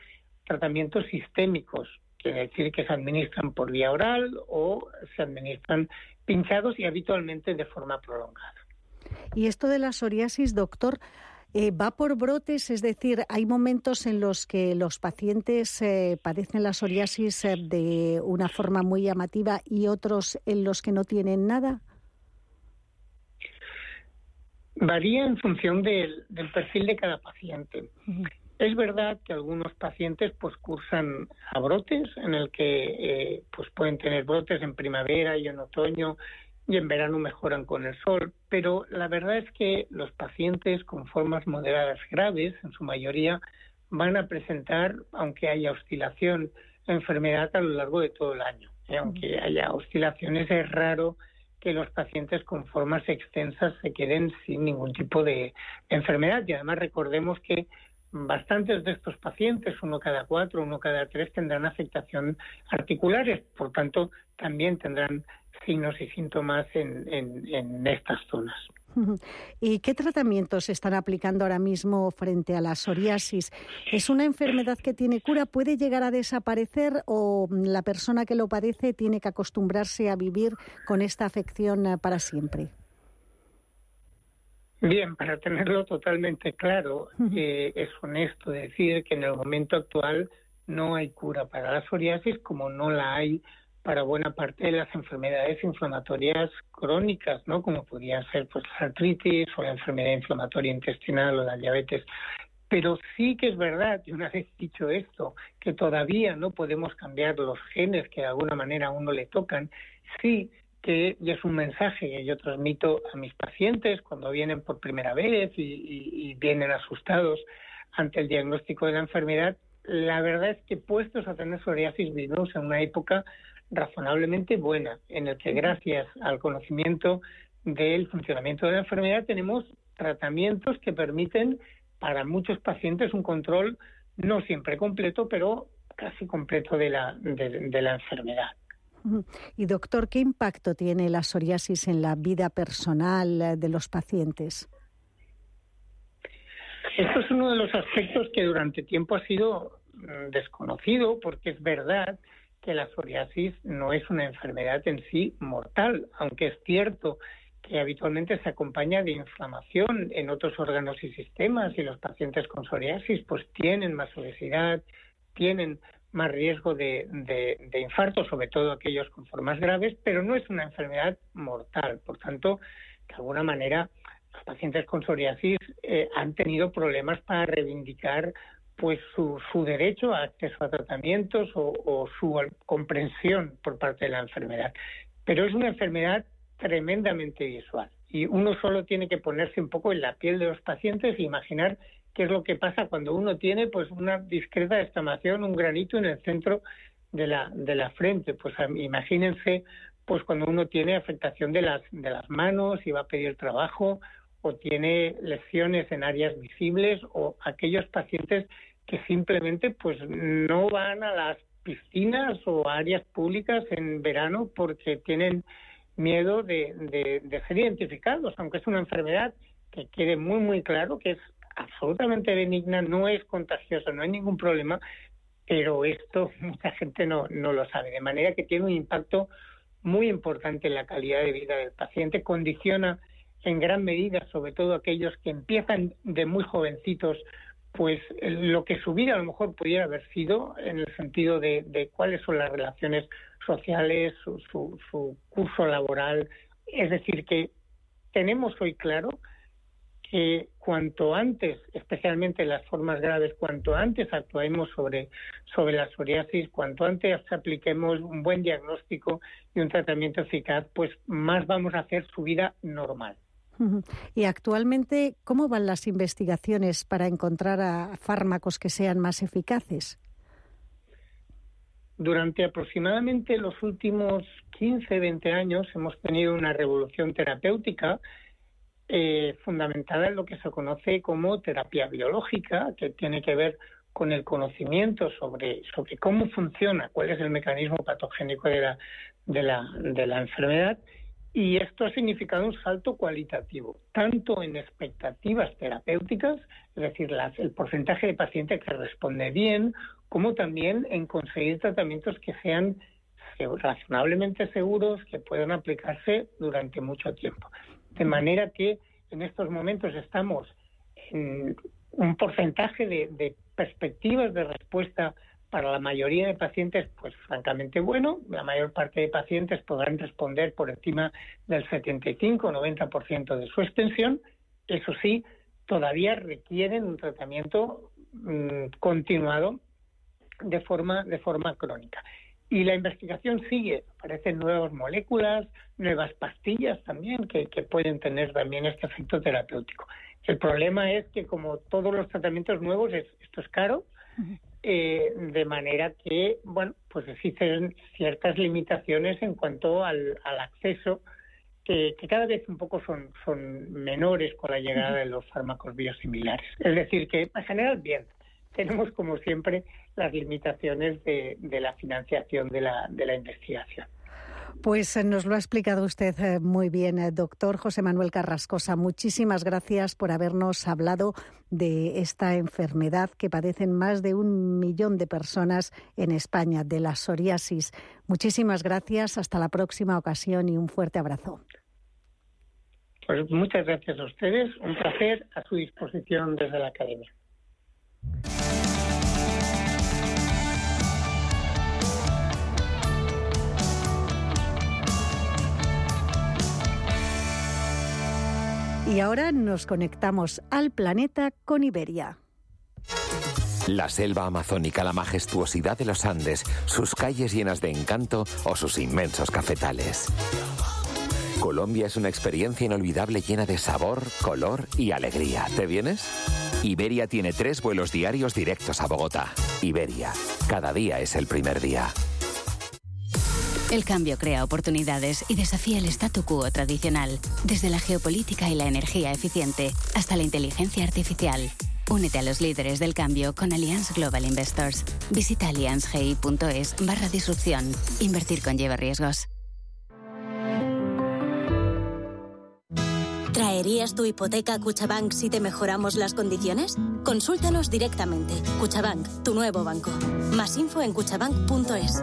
tratamientos sistémicos, quiere decir que se administran por vía oral o se administran pinchados y habitualmente de forma prolongada. Y esto de la psoriasis, doctor, eh, ¿Va por brotes? Es decir, ¿hay momentos en los que los pacientes eh, padecen la psoriasis eh, de una forma muy llamativa y otros en los que no tienen nada? Varía en función del, perfil de cada paciente. Es verdad que algunos pacientes pues cursan a brotes en el que pues pueden tener brotes en primavera y en otoño y en verano mejoran con el sol, pero la verdad es que los pacientes con formas moderadas graves, en su mayoría, van a presentar, aunque haya oscilación, enfermedad a lo largo de todo el año. Y aunque haya oscilaciones, es raro que los pacientes con formas extensas se queden sin ningún tipo de enfermedad. Y además recordemos que bastantes de estos pacientes, uno cada cuatro, uno cada tres, tendrán afectación articulares. Por tanto, también tendrán signos y síntomas en, en, estas zonas. ¿Y qué tratamientos se están aplicando ahora mismo frente a la psoriasis? ¿Es una enfermedad que tiene cura? ¿Puede llegar a desaparecer o la persona que lo padece tiene que acostumbrarse a vivir con esta afección eh, para siempre? Bien, para tenerlo totalmente claro, eh, es honesto decir que en el momento actual no hay cura para la psoriasis como no la hay para buena parte de las enfermedades inflamatorias crónicas, ¿no? Como podría ser pues la artritis o la enfermedad inflamatoria intestinal o la diabetes. Pero sí que es verdad, y una vez dicho esto, que todavía no podemos cambiar los genes que de alguna manera a uno le tocan, sí que es un mensaje que yo transmito a mis pacientes cuando vienen por primera vez y, y vienen asustados ante el diagnóstico de la enfermedad, la verdad es que puestos a tener psoriasis vivimos en una época razonablemente buena, en el que gracias al conocimiento del funcionamiento de la enfermedad tenemos tratamientos que permiten para muchos pacientes un control no siempre completo, pero casi completo de la, de, la enfermedad. Y doctor, ¿qué impacto tiene la psoriasis en la vida personal eh, de los pacientes? Esto es uno de los aspectos que durante tiempo ha sido mm, desconocido, porque es verdad que la psoriasis no es una enfermedad en sí mortal, aunque es cierto que habitualmente se acompaña de inflamación en otros órganos y sistemas y los pacientes con psoriasis pues tienen más obesidad, tienen más riesgo de, infarto, sobre todo aquellos con formas graves, pero no es una enfermedad mortal. Por tanto, de alguna manera, los pacientes con psoriasis eh, han tenido problemas para reivindicar pues su, su derecho a acceso a tratamientos o, su comprensión por parte de la enfermedad. Pero es una enfermedad tremendamente visual y uno solo tiene que ponerse un poco en la piel de los pacientes e imaginar qué es lo que pasa cuando uno tiene pues una discreta descamación, un granito en el centro de la, de la frente. Pues imagínense pues cuando uno tiene afectación de las, de las manos y va a pedir trabajo o tiene lesiones en áreas visibles o aquellos pacientes que simplemente pues no van a las piscinas o áreas públicas en verano porque tienen miedo de, de, ser identificados, aunque es una enfermedad que quede muy muy claro que es absolutamente benigna, no es contagiosa, no hay ningún problema, pero esto mucha gente no, no lo sabe, de manera que tiene un impacto muy importante en la calidad de vida del paciente, condiciona en gran medida, sobre todo aquellos que empiezan de muy jovencitos, pues lo que su vida a lo mejor pudiera haber sido en el sentido de, cuáles son las relaciones sociales, su, su curso laboral. Es decir, que tenemos hoy claro que cuanto antes, especialmente las formas graves, cuanto antes actuemos sobre, sobre la psoriasis, cuanto antes apliquemos un buen diagnóstico y un tratamiento eficaz, pues más vamos a hacer su vida normal. Y actualmente, ¿cómo van las investigaciones para encontrar fármacos que sean más eficaces? Durante aproximadamente los últimos 15, 20 años hemos tenido una revolución terapéutica eh, fundamentada en lo que se conoce como terapia biológica, que tiene que ver con el conocimiento sobre, sobre cómo funciona, cuál es el mecanismo patogénico de la, de la, de la enfermedad. Y esto ha significado un salto cualitativo, tanto en expectativas terapéuticas, es decir, el porcentaje de pacientes que responde bien, como también en conseguir tratamientos que sean razonablemente seguros, que puedan aplicarse durante mucho tiempo. De manera que en estos momentos estamos en un porcentaje de, perspectivas de respuesta para la mayoría de pacientes, pues francamente bueno. La mayor parte de pacientes podrán responder por encima del 75-90% de su extensión. Eso sí, todavía requieren un tratamiento mm, continuado de forma, de forma crónica. Y la investigación sigue, aparecen nuevas moléculas, nuevas pastillas también que, pueden tener también este efecto terapéutico. El problema es que como todos los tratamientos nuevos, esto es caro, eh, de manera que, bueno, pues existen ciertas limitaciones en cuanto al, acceso que, cada vez un poco son, son menores con la llegada de los fármacos biosimilares. Es decir, que en general bien, tenemos como siempre las limitaciones de, la financiación de la, de la investigación. Pues eh, nos lo ha explicado usted eh, muy bien, eh, doctor José Manuel Carrascosa. Muchísimas gracias por habernos hablado de esta enfermedad que padecen más de un millón de personas en España, de la psoriasis. Muchísimas gracias, hasta la próxima ocasión y un fuerte abrazo. Pues muchas gracias a ustedes, un placer a su disposición desde la Academia. Y ahora nos conectamos al planeta con Iberia. La selva amazónica, la majestuosidad de los Andes, sus calles llenas de encanto o sus inmensos cafetales. Colombia es una experiencia inolvidable llena de sabor, color y alegría. ¿Te vienes? Iberia tiene tres vuelos diarios directos a Bogotá. Iberia, cada día es el primer día. El cambio crea oportunidades y desafía el statu quo tradicional, desde la geopolítica y la energía eficiente hasta la inteligencia artificial. Únete a los líderes del cambio con Allianz Global Investors. Visita allianzgi.es barra disrupción. Invertir conlleva riesgos. ¿Traerías tu hipoteca a Cuchabank si te mejoramos las condiciones? Consúltanos directamente. Cuchabank, tu nuevo banco. Más info en cuchabank.es.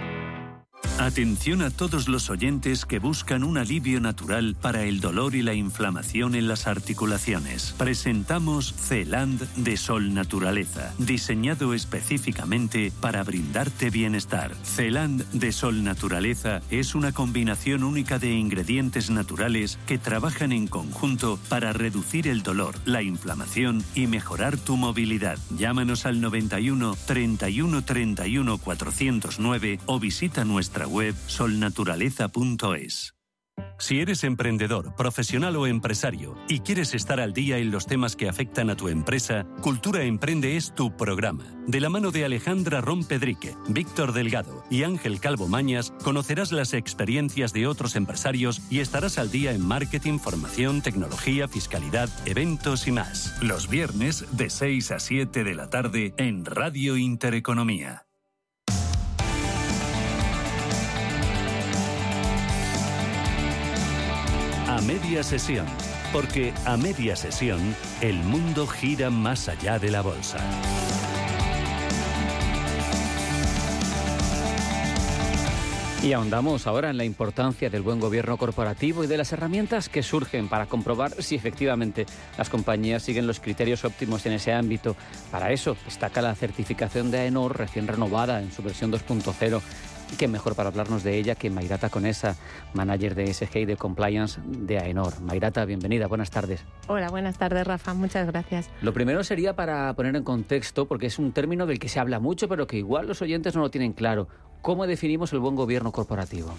Atención a todos los oyentes que buscan un alivio natural para el dolor y la inflamación en las articulaciones. Presentamos Celand de Sol Naturaleza, diseñado específicamente para brindarte bienestar. Celand de Sol Naturaleza es una combinación única de ingredientes naturales que trabajan en conjunto para reducir el dolor, la inflamación y mejorar tu movilidad. Llámanos al 91 31 31 409 o visita nuestra web solnaturaleza.es. Si eres emprendedor, profesional o empresario y quieres estar al día en los temas que afectan a tu empresa, Cultura Emprende es tu programa. De la mano de Alejandra Rompedrique, Víctor Delgado y Ángel Calvo Mañas, conocerás las experiencias de otros empresarios y estarás al día en marketing, formación, tecnología, fiscalidad, eventos y más. Los viernes de 6 a 7 de la tarde en Radio Intereconomía. A media sesión, porque a media sesión el mundo gira más allá de la bolsa. Y ahondamos ahora en la importancia del buen gobierno corporativo y de las herramientas que surgen para comprobar si efectivamente las compañías siguen los criterios óptimos en ese ámbito. Para eso destaca la certificación de AENOR recién renovada en su versión 2.0 qué mejor para hablarnos de ella que Mayrata Conesa, manager de SG y de Compliance de AENOR. Mayrata, bienvenida, buenas tardes. Hola, buenas tardes, Rafa, muchas gracias. Lo primero sería para poner en contexto, porque es un término del que se habla mucho, pero que igual los oyentes no lo tienen claro. ¿Cómo definimos el buen gobierno corporativo?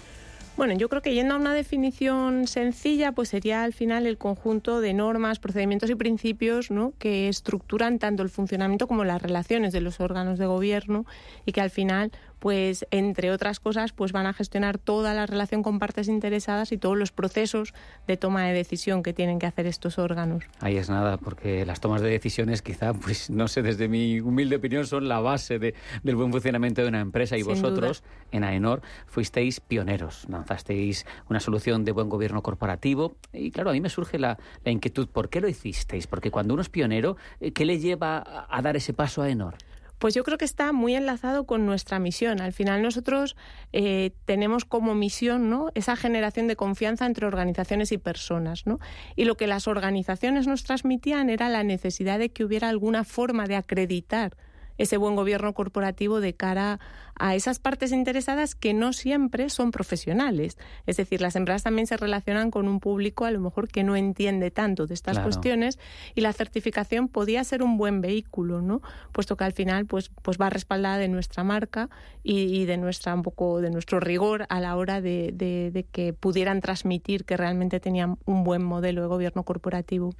Bueno, yo creo que yendo a una definición sencilla, pues sería al final el conjunto de normas, procedimientos y principios ¿no? que estructuran tanto el funcionamiento como las relaciones de los órganos de gobierno y que al final pues entre otras cosas, pues van a gestionar toda la relación con partes interesadas y todos los procesos de toma de decisión que tienen que hacer estos órganos. Ahí es nada, porque las tomas de decisiones quizá, pues no sé, desde mi humilde opinión son la base de, del buen funcionamiento de una empresa y vosotros en AENOR fuisteis pioneros, lanzasteis una solución de buen gobierno corporativo y claro, a mí me surge la, la inquietud, ¿por qué lo hicisteis? Porque cuando uno es pionero, eh, ¿qué le lleva a, a dar ese paso a AENOR? Pues yo creo que está muy enlazado con nuestra misión. Al final nosotros eh, tenemos como misión ¿no? esa generación de confianza entre organizaciones y personas. ¿no? Y lo que las organizaciones nos transmitían era la necesidad de que hubiera alguna forma de acreditar ese buen gobierno corporativo de cara a esas partes interesadas que no siempre son profesionales. Es decir, las empresas también se relacionan con un público a lo mejor que no entiende tanto de estas cuestiones y la certificación podía ser un buen vehículo, ¿no? Puesto que al final pues, pues va respaldada de nuestra marca y, de nuestra un poco de nuestro rigor a la hora de, de que pudieran transmitir que realmente tenían un buen modelo de gobierno corporativo.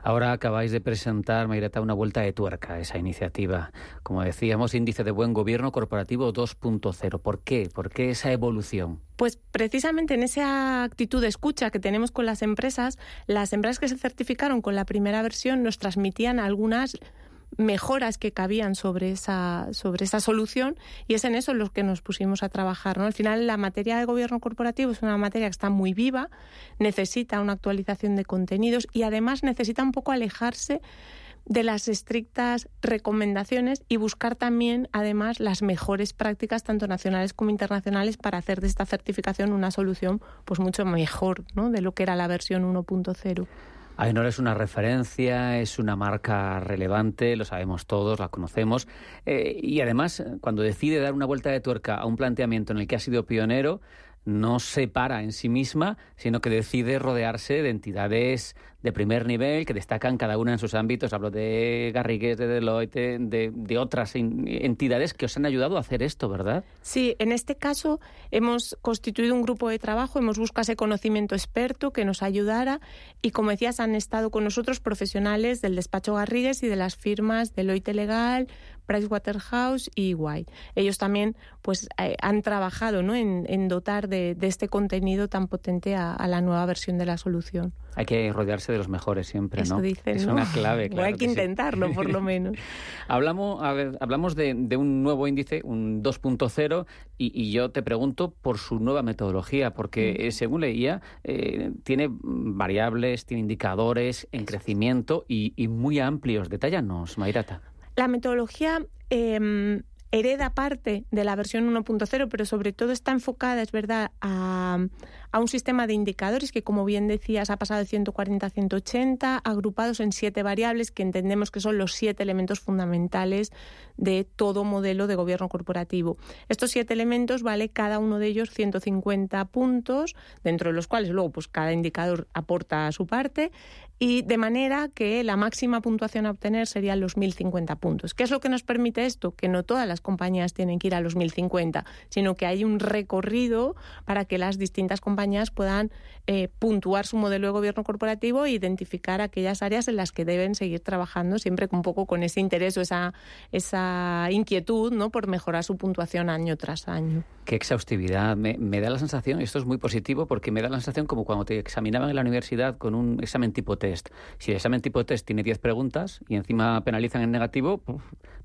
Ahora acabáis de presentar, Mayreta, una vuelta de tuerca a esa iniciativa. Como decíamos, índice de buen gobierno corporativo 2.0. ¿Por qué? ¿Por qué esa evolución? Pues precisamente en esa actitud de escucha que tenemos con las empresas, las empresas que se certificaron con la primera versión nos transmitían algunas mejoras que cabían sobre esa, sobre esa solución y es en eso en lo que nos pusimos a trabajar. ¿no? Al final la materia de gobierno corporativo es una materia que está muy viva, necesita una actualización de contenidos y además necesita un poco alejarse de las estrictas recomendaciones y buscar también, además, las mejores prácticas, tanto nacionales como internacionales, para hacer de esta certificación una solución pues mucho mejor ¿no? de lo que era la versión 1.0. Aenor es una referencia, es una marca relevante, lo sabemos todos, la conocemos. Eh, y además, cuando decide dar una vuelta de tuerca a un planteamiento en el que ha sido pionero, no se para en sí misma, sino que decide rodearse de entidades de primer nivel que destacan cada una en sus ámbitos. Hablo de Garrigues, de Deloitte, de, otras entidades que os han ayudado a hacer esto, ¿verdad? Sí, en este caso hemos constituido un grupo de trabajo, hemos buscado ese conocimiento experto que nos ayudara y, como decías, han estado con nosotros profesionales del despacho Garrigues y de las firmas Deloitte Legal, Pricewaterhouse y EY. Ellos también pues, eh, han trabajado ¿no? en, dotar de, este contenido tan potente a la nueva versión de la solución. Hay que rodearse de los mejores siempre, ¿no? es una clave. Claro hay que, intentarlo, por lo menos. hablamos hablamos de, un nuevo índice, un 2.0, y, yo te pregunto por su nueva metodología, porque mm. eh, según leía, eh, tiene variables, tiene indicadores en crecimiento y, muy amplios. Detállanos, Mayrata. La metodología em, hereda parte de la versión 1.0, pero sobre todo está enfocada, es verdad, a, a, un sistema de indicadores que, como bien decías, ha pasado de 140 a 180, agrupados en siete variables que entendemos que son los siete elementos fundamentales de todo modelo de gobierno corporativo. Estos siete elementos vale cada uno de ellos 150 puntos, dentro de los cuales luego pues, cada indicador aporta su parte, y de manera que la máxima puntuación a obtener serían los 1.050 puntos. ¿Qué es lo que nos permite esto? Que no todas las compañías tienen que ir a los 1.050, sino que hay un recorrido para que las distintas compañías puedan eh, puntuar su modelo de gobierno corporativo e identificar aquellas áreas en las que deben seguir trabajando, siempre un poco con ese interés o esa, esa inquietud ¿no? por mejorar su puntuación año tras año. Qué exhaustividad. Me, me da la sensación, y esto es muy positivo, porque me da la sensación como cuando te examinaban en la universidad con un examen tipo T si el examen tipo test tiene 10 preguntas y encima penalizan en negativo,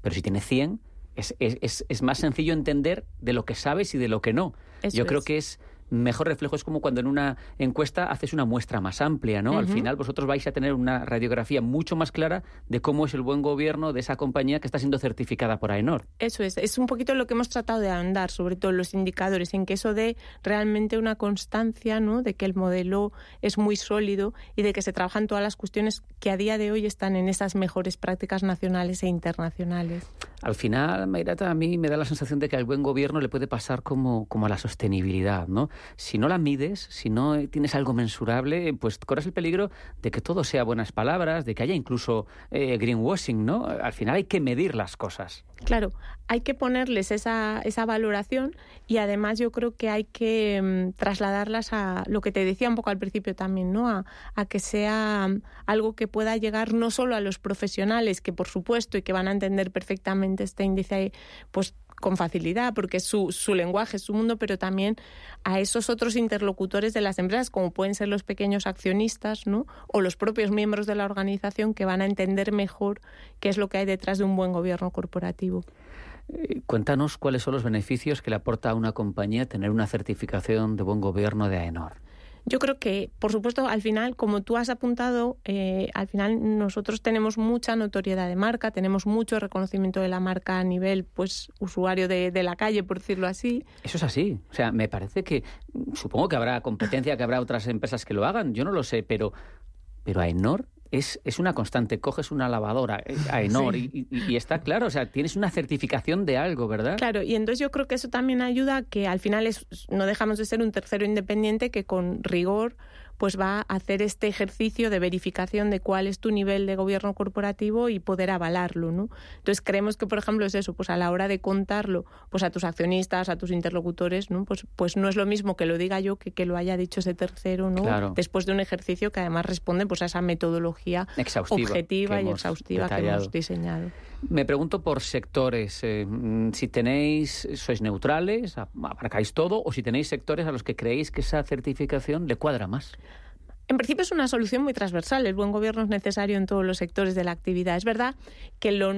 pero si tiene 100, es, es, es, más sencillo entender de lo que sabes y de lo que no. Yo creo que es mejor reflejo. Es como cuando en una encuesta haces una muestra más amplia, ¿no? Al final vosotros vais a tener una radiografía mucho más clara de cómo es el buen gobierno de esa compañía que está siendo certificada por AENOR. Eso es, es un poquito lo que hemos tratado de andar, sobre todo los indicadores, en que eso dé realmente una constancia, ¿no? De que el modelo es muy sólido y de que se trabajan todas las cuestiones que a día de hoy están en esas mejores prácticas nacionales e internacionales. Al final, Mayrata, a mí me da la sensación de que al buen gobierno le puede pasar como, como a la sostenibilidad, ¿no? Si no la mides, si no tienes algo mensurable, pues corres el peligro de que todo sea buenas palabras, de que haya incluso eh, greenwashing, ¿no? Al final hay que medir las cosas. Claro, hay que ponerles esa, esa valoración y además yo creo que hay que mm, trasladarlas a lo que te decía un poco al principio también, ¿no? A, a que sea mm, algo que pueda llegar no solo a los profesionales, que por supuesto y que van a entender perfectamente este índice, pues con facilidad, porque es su, su lenguaje, es su mundo, pero también a esos otros interlocutores de las empresas, como pueden ser los pequeños accionistas, ¿no? O los propios miembros de la organización que van a entender mejor qué es lo que hay detrás de un buen gobierno corporativo. Eh, cuéntanos cuáles son los beneficios que le aporta a una compañía tener una certificación de buen gobierno de AENOR. Yo creo que, por supuesto, al final, como tú has apuntado, eh, al final nosotros tenemos mucha notoriedad de marca, tenemos mucho reconocimiento de la marca a nivel, pues, usuario de, de la calle, por decirlo así. Eso es así. O sea, me parece que, supongo que habrá competencia, que habrá otras empresas que lo hagan, yo no lo sé, pero, pero AENOR es, es una constante. Coges una lavadora eh, a Enor y, y, y, está claro, o sea, tienes una certificación de algo, ¿verdad? Claro, y entonces yo creo que eso también ayuda a que al final es, no dejamos de ser un tercero independiente que con rigor pues va a hacer este ejercicio de verificación de cuál es tu nivel de gobierno corporativo y poder avalarlo, ¿no? Entonces creemos que, por ejemplo, es eso, pues a la hora de contarlo, pues a tus accionistas, a tus interlocutores, ¿no? Pues, pues no es lo mismo que lo diga yo que que lo haya dicho ese tercero, ¿no? Claro. Después de un ejercicio que además responde pues a esa metodología Exhaustiva objetiva y exhaustiva que hemos diseñado. Me pregunto por sectores, eh, mm, si tenéis, sois neutrales, abarcáis todo, o si tenéis sectores a los que creéis que esa certificación le cuadra más. En principio es una solución muy transversal. El buen gobierno es necesario en todos los sectores de la actividad. Es verdad que lo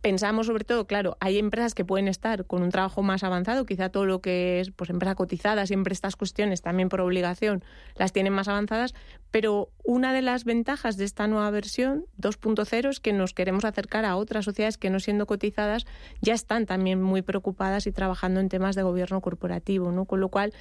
pensamos sobre todo, claro, hay empresas que pueden estar con un trabajo más avanzado, quizá todo lo que es pues empresa cotizada, siempre estas cuestiones también por obligación las tienen más avanzadas, pero una de las ventajas de esta nueva versión 2.0 es que nos queremos acercar a otras sociedades que no siendo cotizadas ya están también muy preocupadas y trabajando en temas de gobierno corporativo, ¿no? Con lo cual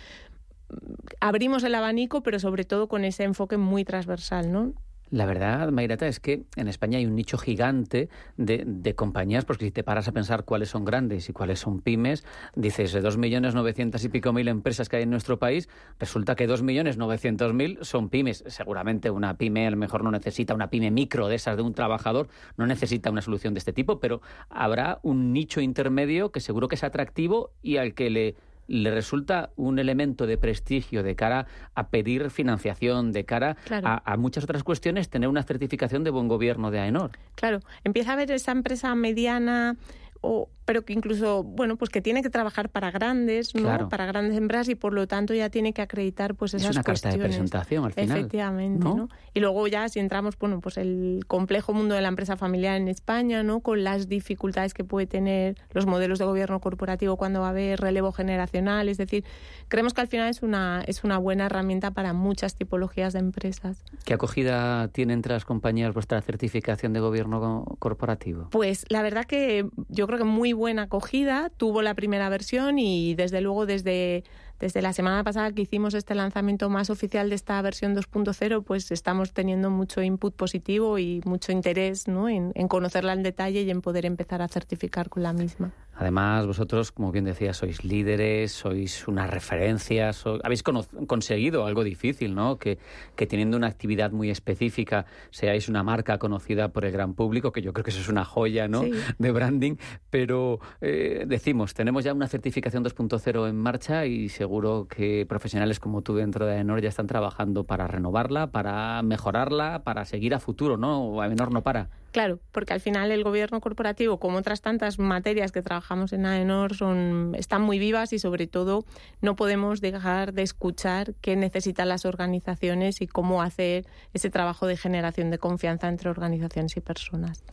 abrimos el abanico, pero sobre todo con ese enfoque muy transversal, ¿no? La verdad, Mayrata, es que en España hay un nicho gigante de, de compañías, porque si te paras a pensar cuáles son grandes y cuáles son pymes, dices de dos millones novecientos y pico mil empresas que hay en nuestro país, resulta que dos millones novecientos mil son pymes. Seguramente una pyme a lo mejor no necesita una pyme micro de esas de un trabajador, no necesita una solución de este tipo, pero habrá un nicho intermedio que seguro que es atractivo y al que le le resulta un elemento de prestigio de cara a pedir financiación, de cara Claro. a, a muchas otras cuestiones, tener una certificación de buen gobierno de AENOR. Claro, empieza a ver esa empresa mediana o pero que incluso, bueno, pues que tiene que trabajar para grandes, ¿no? Claro. Para grandes empresas y por lo tanto ya tiene que acreditar pues Es esas una carta de cuestiones. presentación al final. Efectivamente, ¿no? ¿no? Y luego ya si entramos, bueno, pues el complejo mundo de la empresa familiar en España, ¿no? Con las dificultades que puede tener los modelos de gobierno corporativo cuando va a haber relevo generacional, es decir, creemos que al final es una es una buena herramienta para muchas tipologías de empresas. ¿Qué acogida tiene entre las compañías vuestra certificación de gobierno co- corporativo? Pues la verdad que yo creo que muy buena acogida, tuvo la primera versión y desde luego desde, desde la semana pasada que hicimos este lanzamiento más oficial de esta versión 2.0, pues estamos teniendo mucho input positivo y mucho interés ¿no? en, en conocerla en detalle y en poder empezar a certificar con la misma. Además, vosotros, como bien decía, sois líderes, sois una referencia, so- habéis conseguido algo difícil, ¿no? Que, que teniendo una actividad muy específica seáis una marca conocida por el gran público, que yo creo que eso es una joya, ¿no? Sí. De branding. Pero eh, decimos, tenemos ya una certificación 2.0 en marcha y seguro que profesionales como tú dentro de Aenor ya están trabajando para renovarla, para mejorarla, para seguir a futuro, ¿no? Aenor no para. Claro, porque al final el gobierno corporativo, como otras tantas materias que trabajamos en AENOR, son, están muy vivas y sobre todo no podemos dejar de escuchar qué necesitan las organizaciones y cómo hacer ese trabajo de generación de confianza entre organizaciones y personas.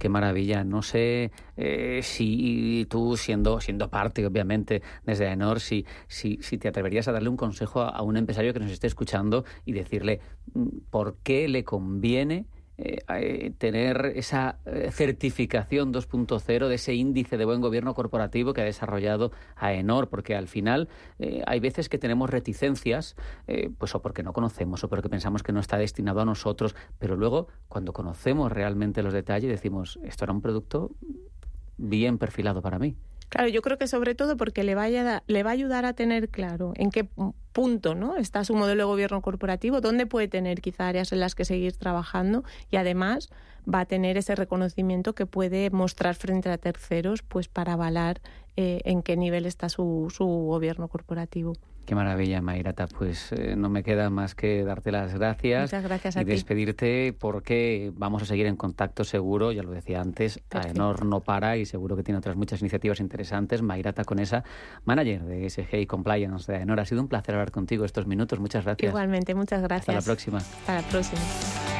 qué maravilla. No sé eh, si tú, siendo, siendo parte, obviamente, desde AENOR, si, si, si te atreverías a darle un consejo a un empresario que nos esté escuchando y decirle mm, por qué le conviene eh, eh, tener esa eh, certificación 2.0 de ese índice de buen gobierno corporativo que ha desarrollado AENOR, porque al final hay veces que tenemos reticencias, pues o porque no conocemos o porque pensamos que no está destinado a nosotros, pero luego cuando conocemos realmente los detalles decimos, esto era un producto bien perfilado para mí. Claro, yo creo que sobre todo porque le, vaya, le va a ayudar a tener claro en qué punto ¿no? está su modelo de gobierno corporativo, dónde puede tener quizá áreas en las que seguir trabajando y además va a tener ese reconocimiento que puede mostrar frente a terceros pues para avalar eh, en qué nivel está su, su gobierno corporativo. Qué maravilla, Mayrata. Pues eh, no me queda más que darte las gracias. Muchas gracias a y despedirte porque vamos a seguir en contacto seguro, ya lo decía antes, AENOR no para y seguro que tiene otras muchas iniciativas interesantes. Mayrata Conesa, manager de SG y Compliance de AENOR. Ha sido un placer hablar contigo estos minutos. Muchas gracias. Igualmente, muchas gracias. Hasta la próxima. Hasta la próxima.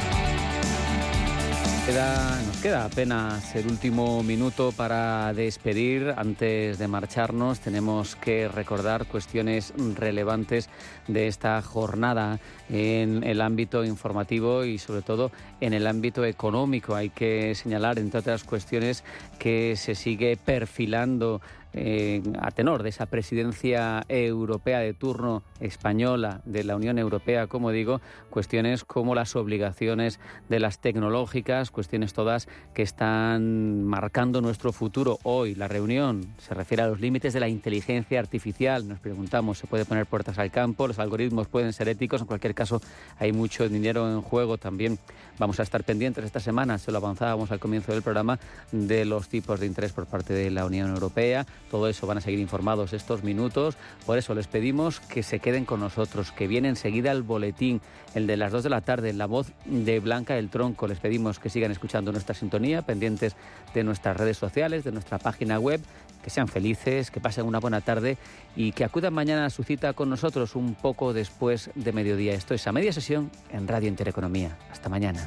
Nos queda apenas el último minuto para despedir. Antes de marcharnos tenemos que recordar cuestiones relevantes de esta jornada en el ámbito informativo y sobre todo en el ámbito económico. Hay que señalar, entre otras cuestiones, que se sigue perfilando a tenor de esa presidencia europea de turno española de la Unión Europea, como digo, cuestiones como las obligaciones de las tecnológicas, cuestiones todas que están marcando nuestro futuro hoy. La reunión se refiere a los límites de la inteligencia artificial. Nos preguntamos, ¿se puede poner puertas al campo? ¿Los algoritmos pueden ser éticos? En cualquier caso, hay mucho dinero en juego también. Vamos a estar pendientes esta semana, se lo avanzábamos al comienzo del programa, de los tipos de interés por parte de la Unión Europea todo eso van a seguir informados estos minutos. Por eso les pedimos que se queden con nosotros, que viene enseguida el boletín, el de las 2 de la tarde, la voz de Blanca del Tronco. Les pedimos que sigan escuchando nuestra sintonía, pendientes de nuestras redes sociales, de nuestra página web. Que sean felices, que pasen una buena tarde y que acudan mañana a su cita con nosotros un poco después de mediodía. Esto es a media sesión en Radio Intereconomía. Hasta mañana.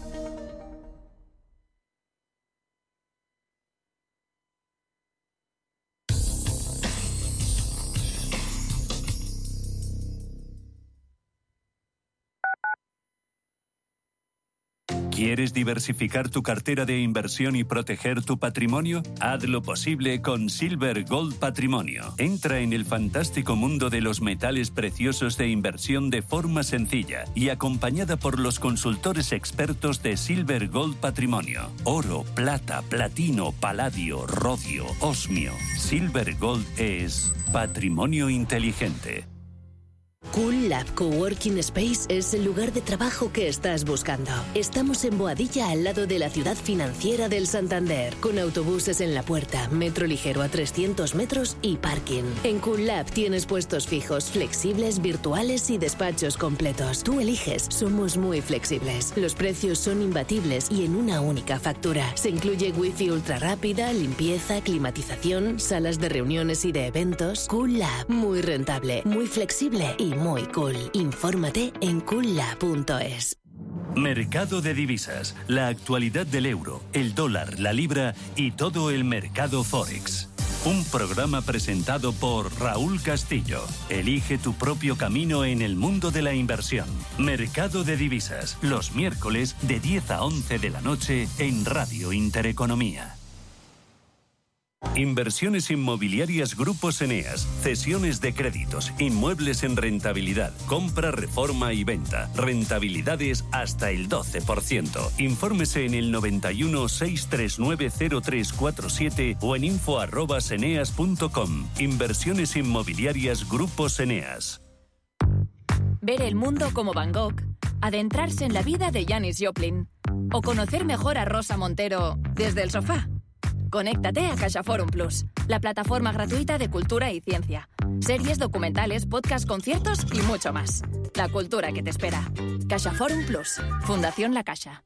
¿Quieres diversificar tu cartera de inversión y proteger tu patrimonio? Haz lo posible con Silver Gold Patrimonio. Entra en el fantástico mundo de los metales preciosos de inversión de forma sencilla y acompañada por los consultores expertos de Silver Gold Patrimonio. Oro, plata, platino, paladio, rodio, osmio. Silver Gold es patrimonio inteligente. Cool Lab Coworking Space es el lugar de trabajo que estás buscando. Estamos en Boadilla, al lado de la ciudad financiera del Santander, con autobuses en la puerta, metro ligero a 300 metros y parking. En Cool Lab tienes puestos fijos, flexibles, virtuales y despachos completos. Tú eliges, somos muy flexibles. Los precios son imbatibles y en una única factura. Se incluye wifi ultra rápida, limpieza, climatización, salas de reuniones y de eventos. Cool Lab, muy rentable, muy flexible y muy cool. Infórmate en coolla.es. Mercado de divisas, la actualidad del euro, el dólar, la libra y todo el mercado forex. Un programa presentado por Raúl Castillo. Elige tu propio camino en el mundo de la inversión. Mercado de divisas, los miércoles de 10 a 11 de la noche en Radio Intereconomía. Inversiones inmobiliarias Grupos Eneas, cesiones de créditos, inmuebles en rentabilidad, compra, reforma y venta, rentabilidades hasta el 12%. Infórmese en el 91 639 0347 o en info@eneas.com. Inversiones inmobiliarias Grupos Eneas. Ver el mundo como Van Gogh, adentrarse en la vida de Janis Joplin o conocer mejor a Rosa Montero desde el sofá. Conéctate a Caixa Forum Plus, la plataforma gratuita de cultura y ciencia. Series, documentales, podcast, conciertos y mucho más. La cultura que te espera. Caixa Forum Plus, Fundación La Caixa.